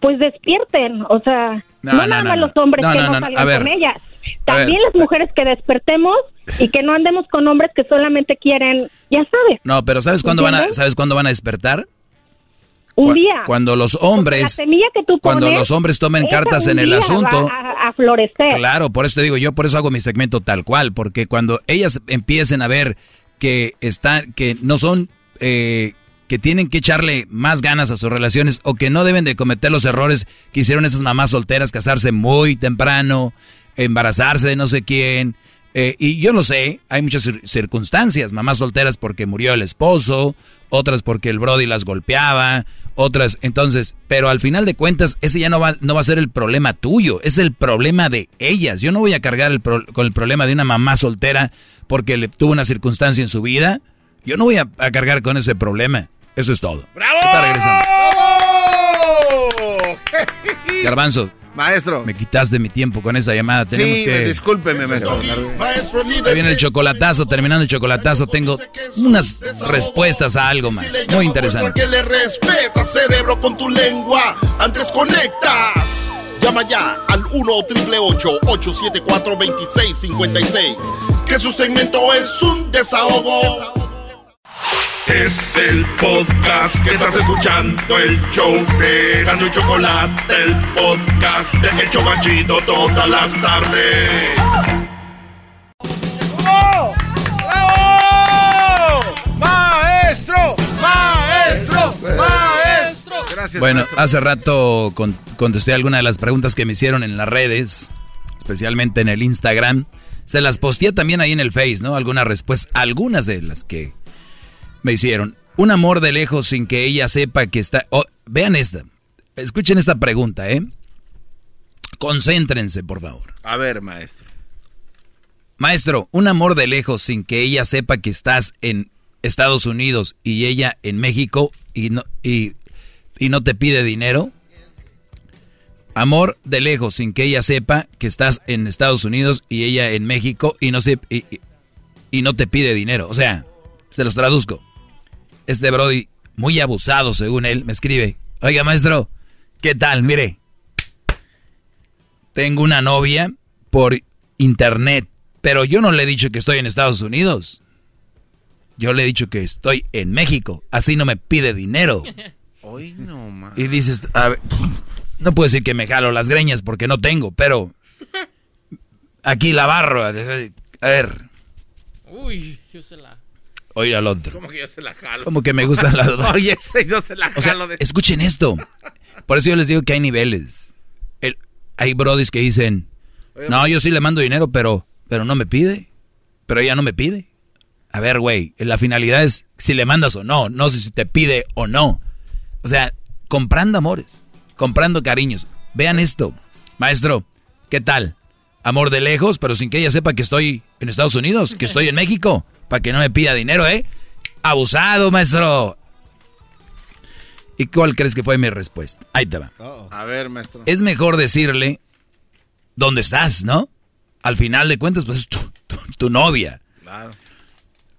Pues despierten, o sea, No, no, no, nada más no. los hombres que no, ver. con ellas, también las mujeres que despertemos y que no andemos con hombres que solamente quieren, ya sabes, No, pero ¿sabes cuándo van a. ¿sabes cuándo van a despertar? Un día. Cuando los la hombres, semilla que tú cuando los hombres tomen cartas en el asunto. va a, a florecer. Claro, por eso te digo, yo por eso hago mi segmento tal cual, porque cuando ellas empiecen a ver que están, que no son, eh, que tienen que echarle más ganas a sus relaciones o que no deben de cometer los errores que hicieron esas mamás solteras, casarse muy temprano, embarazarse de no sé quién. Eh, y yo lo sé, hay muchas cir- circunstancias, mamás solteras porque murió el esposo, otras porque el Brody las golpeaba, otras, entonces, pero al final de cuentas, ese ya no va, no va a ser el problema tuyo, es el problema de ellas. Yo no voy a cargar el pro- con el problema de una mamá soltera porque le tuvo una circunstancia en su vida. Yo no voy a, a cargar con ese problema. Eso es todo. ¡Bravo! Regresamos. Garbanzo. Maestro. Me quitaste mi tiempo con esa llamada. Tenemos Sí, que. discúlpeme, maestro. Maestro líder. Ahí viene el chocolatazo. Terminando el chocolatazo, tengo unas respuestas a algo más. Muy interesante. Que le respeta, cerebro, con tu lengua. Antes conectas. Llama ya al 1 874 2656 Que su segmento es un desahogo. Es el podcast que estás escuchando, el show de Gano y Chocolate, el podcast de El Chocachito todas las tardes. ¡Bravo! ¡Bravo! ¡Maestro! ¡Maestro! ¡Maestro! Gracias. Bueno, maestro. hace rato con- contesté algunas de las preguntas que me hicieron en las redes, especialmente en el Instagram. Se las posteé también ahí en el Face, ¿no? Algunas respuestas, algunas de las que me hicieron. Un amor de lejos sin que ella sepa que está... oh, vean esta. Escuchen esta pregunta, ¿eh? Concéntrense, por favor. A ver, maestro. Maestro, un amor de lejos sin que ella sepa que estás en Estados Unidos y ella en México y no, y, y no te pide dinero. Amor de lejos sin que ella sepa que estás en Estados Unidos y ella en México y no, se, y, y- y no te pide dinero. O sea, se los traduzco. Este Brody, muy abusado según él, me escribe, oiga maestro, ¿qué tal? Mire, tengo una novia por internet, pero yo no le he dicho que estoy en Estados Unidos. Yo le he dicho que estoy en México, así no me pide dinero. Hoy no, man. Y dices, a ver, no puedo decir que me jalo las greñas porque no tengo, pero aquí la barro. A ver, Uy, yo se la. Oye al otro. ¿Cómo que yo se la jalo? Como que me gustan las dos. Oye, yo se la O sea, jalo. de... escuchen esto. Por eso yo les digo que hay niveles. El- hay brodis que dicen, no, yo sí le mando dinero, pero, pero no me pide. Pero ella no me pide. A ver, güey, la finalidad es si le mandas o no, no sé si te pide o no. O sea, comprando amores, comprando cariños. Vean esto. Maestro, ¿qué tal? Amor de lejos, pero sin que ella sepa que estoy en Estados Unidos, que estoy en México, para que no me pida dinero, ¿eh? Abusado, maestro. ¿Y cuál crees que fue mi respuesta? Ahí te va. A ver, maestro. Es mejor decirle dónde estás, ¿no? Al final de cuentas, pues es tu, tu- tu novia. Claro.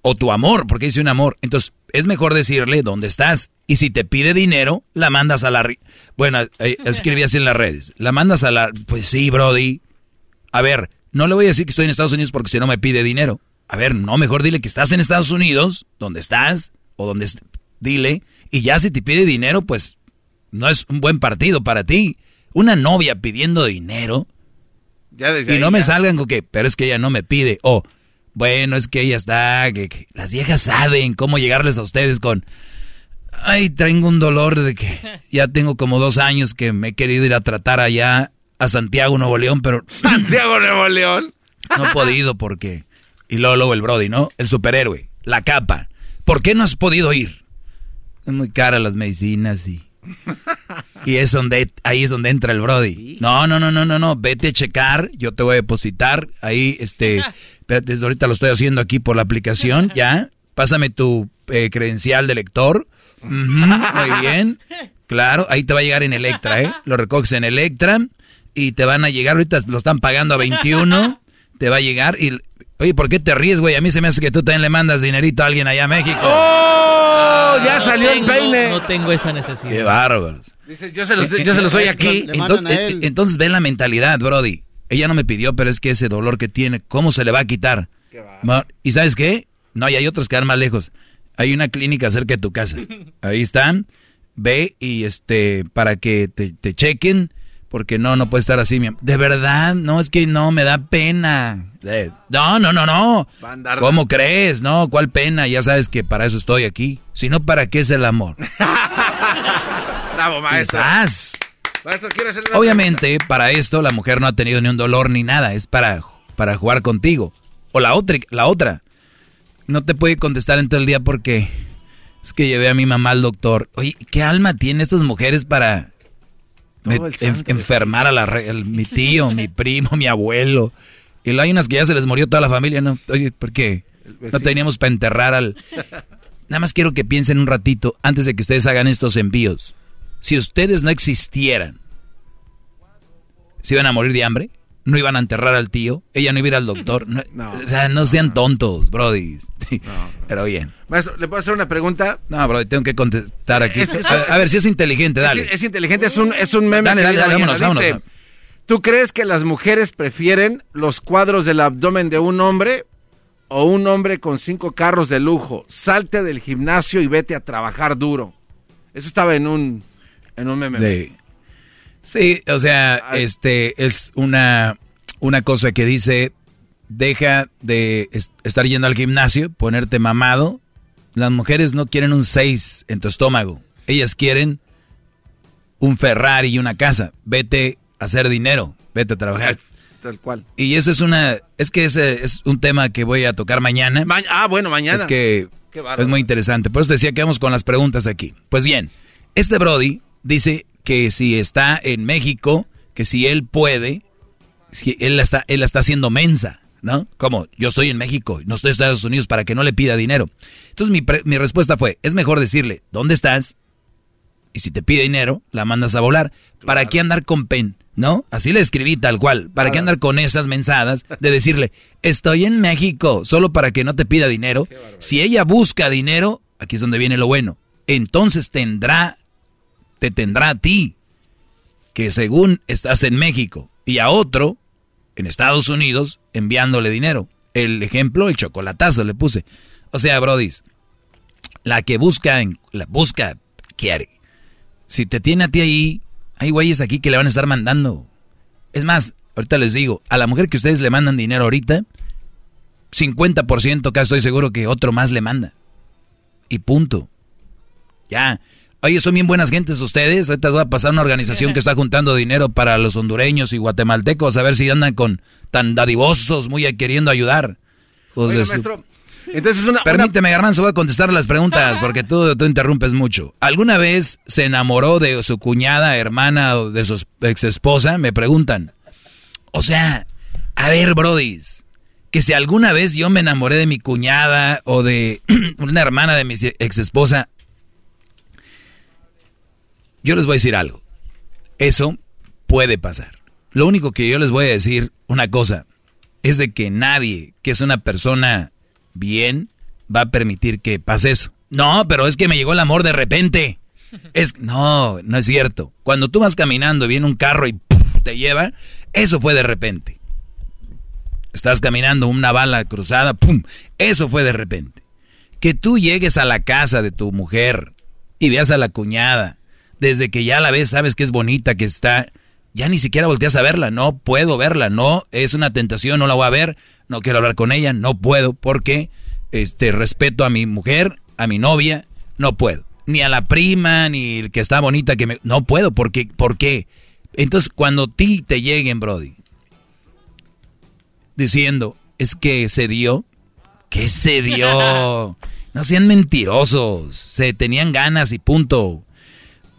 O tu amor, porque dice un amor. Entonces, es mejor decirle dónde estás. Y si te pide dinero, la mandas a la... ri- Bueno, eh, escribí así en las redes. La mandas a la... Pues sí, Brody. A ver, no le voy a decir que estoy en Estados Unidos porque si no me pide dinero. A ver, no, mejor dile que estás en Estados Unidos, donde estás, o donde... est- Dile. Y ya si te pide dinero, pues no es un buen partido para ti. Una novia pidiendo dinero. Ya desde Y ahí no me ya. salgan con que, pero es que ella no me pide. O, bueno, es que ella está, que, que las viejas saben cómo llegarles a ustedes con, ay, tengo un dolor de que ya tengo como dos años que me he querido ir a tratar allá a Santiago, Nuevo León, pero Santiago Nuevo León. no he podido porque... Y luego, luego el Brody, ¿no? El superhéroe, la capa. ¿Por qué no has podido ir? Es muy cara las medicinas y... Y es donde, ahí es donde entra el Brody. No, no, no, no, no, no, vete a checar, yo te voy a depositar. Ahí, este, espérate, desde ahorita lo estoy haciendo aquí por la aplicación, ya. Pásame tu eh, credencial de lector. Muy bien. Claro, ahí te va a llegar en Electra, ¿eh? Lo recoges en Electra y te van a llegar, ahorita lo están pagando a 21, te va a llegar y... Oye, ¿por qué te ríes, güey? A mí se me hace que tú también le mandas dinerito a alguien allá a México. ¡Oh! Ya No salió el tengo- peine. No tengo esa necesidad. Qué bárbaros. Dice, yo se los, yo se los doy aquí. Le mandan a Entonces, eh, entonces ve la mentalidad, Brody. Ella no me pidió, pero es que ese dolor que tiene, ¿cómo se le va a quitar? Ma- ¿Y sabes qué? No, y hay otros que van más lejos. Hay una clínica cerca de tu casa. Ahí están. Ve y este, para que te, te chequen, porque no, no puede estar así. mi De verdad, no, es que no, me da pena. Eh, no, no, no, no. ¿Cómo crees? No, ¿cuál pena? Ya sabes que para eso estoy aquí. Si no, ¿para qué es el amor? Bravo, maestro. Maestro, ¿quiere hacerle una Obviamente, para esto la mujer no ha tenido ni un dolor ni nada, es para, para jugar contigo. O la otra, la otra. No te puede contestar en todo el día porque es que llevé a mi mamá al doctor. Oye, ¿qué alma tienen estas mujeres para Todo el en- enfermar a la, re- al- mi tío, mi primo, mi abuelo? Y luego hay unas que ya se les murió toda la familia, ¿no? Oye, ¿por qué? No teníamos para enterrar al... Nada más quiero que piensen un ratito antes de que ustedes hagan estos envíos. Si ustedes no existieran, ¿se iban a morir de hambre? ¿No iban a enterrar al tío? ¿Ella no iba a ir al doctor? No, No. o sea, no sean tontos, brody. Pero bien. Maestro, ¿le puedo hacer una pregunta? No, brody, tengo que contestar aquí. Es- es- a, ver, a ver si es inteligente, dale. Es, es inteligente, es un, es un meme. Dale, dale, vámonos, Dice, vámonos. ¿Tú crees que las mujeres prefieren los cuadros del abdomen de un hombre o un hombre con cinco carros de lujo? Salte del gimnasio y vete a trabajar duro. Eso estaba en un, en un meme. Sí. Sí, o sea, este es una, una cosa que dice, deja de es- estar yendo al gimnasio, ponerte mamado. Las mujeres no quieren un 6 en tu estómago. Ellas quieren un Ferrari y una casa. Vete a hacer dinero, vete a trabajar. Tal cual. Y eso es una, es que ese es un tema que voy a tocar mañana. Ma- ah, bueno, mañana. Es que es muy interesante. Por eso decía que vamos con las preguntas aquí. Pues bien, este Brody dice que si está en México, que si él puede, si él la está, él está haciendo mensa, ¿no? Como yo estoy en México, no estoy en Estados Unidos para que no le pida dinero. Entonces mi, pre- mi respuesta fue, es mejor decirle, ¿dónde estás? Y si te pide dinero, la mandas a volar. ¿Para qué andar con pen? ¿No? Así le escribí tal cual. ¿Para qué andar con esas mensadas de decirle, estoy en México, solo para que no te pida dinero? Si ella busca dinero, aquí es donde viene lo bueno. Entonces tendrá, te tendrá a ti, que según estás en México, y a otro, en Estados Unidos, enviándole dinero. El ejemplo, el chocolatazo le puse. O sea, Brodis, la que busca, la busca, quiere. Si te tiene a ti ahí, hay güeyes aquí que le van a estar mandando. Es más, ahorita les digo, a la mujer que ustedes le mandan dinero ahorita, 50% casi estoy seguro que otro más le manda. Y punto. Ya. Oye, son bien buenas gentes ustedes. Ahorita voy a pasar una organización que está juntando dinero para los hondureños y guatemaltecos a ver si andan con tan dadivosos, muy queriendo ayudar. Pues, Oiga, es- maestro, entonces una... Permíteme, Garbanzo, voy a contestar las preguntas porque tú, tú interrumpes mucho. ¿Alguna vez se enamoró de su cuñada, hermana o de su ex esposa? Me preguntan. O sea, a ver, brodis, que si alguna vez yo me enamoré de mi cuñada o de una hermana de mi ex esposa, yo les voy a decir algo. Eso puede pasar. Lo único que yo les voy a decir, una cosa, es de que nadie que es una persona bien va a permitir que pase eso. No, pero es que me llegó el amor de repente. Es no, no es cierto. Cuando tú vas caminando viene un carro y te lleva, eso fue de repente. Estás caminando una bala cruzada, pum, eso fue de repente. Que tú llegues a la casa de tu mujer y veas a la cuñada, desde que ya la ves, sabes que es bonita, que está, ya ni siquiera volteas a verla, no puedo verla, no, es una tentación, no la voy a ver, no quiero hablar con ella, no puedo, porque este respeto a mi mujer, a mi novia, no puedo. Ni a la prima, ni el que está bonita que me no puedo, porque ¿por qué? Entonces, cuando a ti te lleguen, brody, diciendo, es que se dio, ¿qué se dio? No sean mentirosos, se tenían ganas y punto.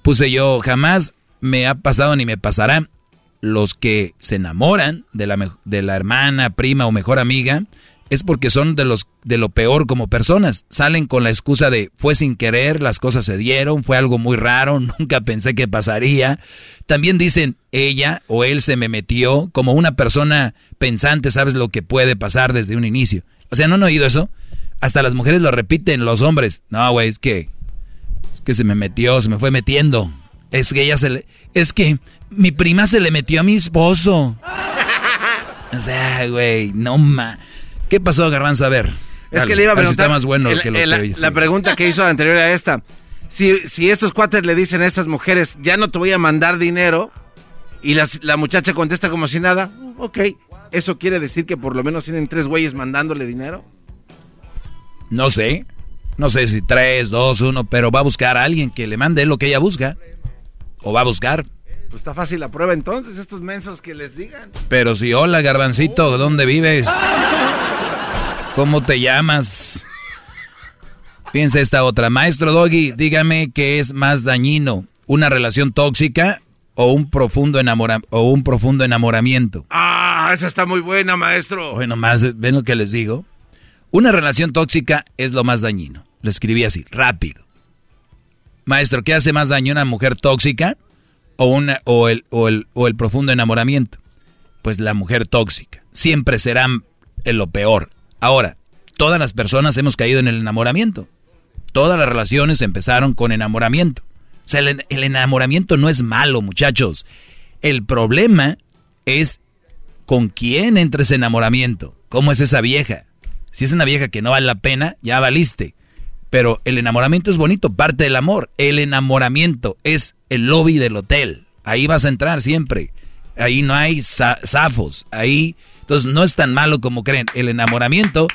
Puse yo, jamás me ha pasado ni me pasará. Los que se enamoran de la, de la hermana, prima o mejor amiga es porque son de los de lo peor como personas. Salen con la excusa de fue sin querer, las cosas se dieron, fue algo muy raro, nunca pensé que pasaría. También dicen ella o él se me metió como una persona pensante, sabes lo que puede pasar desde un inicio. O sea, ¿no han oído eso? Hasta las mujeres lo repiten, los hombres. No, güey, es que es que se me metió, se me fue metiendo. Es que ella se le es que mi prima se le metió a mi esposo. O sea, güey, no ma. ¿Qué pasó, Garbanzo? A ver. Es dale, que le iba a ver si preguntar. está más bueno el- que lo el- que la, la pregunta que hizo anterior a esta. Si, si estos cuates le dicen a estas mujeres, ya no te voy a mandar dinero, y las- la muchacha contesta como si nada, ok. ¿Eso quiere decir que por lo menos tienen tres güeyes mandándole dinero? No sé. No sé si tres, dos, uno, pero va a buscar a alguien que le mande lo que ella busca. O va a buscar. Pues está fácil la prueba entonces, estos mensos que les digan. Pero si, hola, Garbancito, ¿dónde vives? ¿Cómo te llamas? Piensa esta otra. Maestro Doggy, dígame qué es más dañino, una relación tóxica o un profundo enamora o un profundo enamoramiento. Ah, esa está muy buena, maestro. Bueno, más, ¿ven lo que les digo? Una relación tóxica es lo más dañino. Lo escribí así, rápido. Maestro, ¿qué hace más daño una mujer tóxica o, una, o, el, o, el, o el profundo enamoramiento? Pues la mujer tóxica. Siempre será lo peor. Ahora, todas las personas hemos caído en el enamoramiento. Todas las relaciones empezaron con enamoramiento. O sea, el, el enamoramiento no es malo, muchachos. El problema es con quién entra ese enamoramiento. ¿Cómo es esa vieja? Si es una vieja que no vale la pena, ya valiste. Pero el enamoramiento es bonito, parte del amor. El enamoramiento es el lobby del hotel. Ahí vas a entrar siempre. Ahí no hay za- zafos. Ahí, entonces no es tan malo como creen. El enamoramiento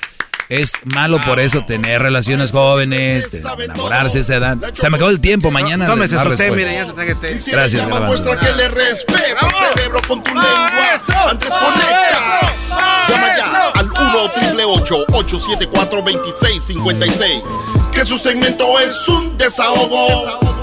es malo por eso tener relaciones jóvenes, enamorarse a esa edad. Se me acabó el tiempo, mañana. Tómese más su té, respuesta. mire, ya se té. Gracias, muestra que le respeta cerebro con tu lengua. Antes conectas. Llama ya al 1 triple 874 2656 Que su segmento es un desahogo.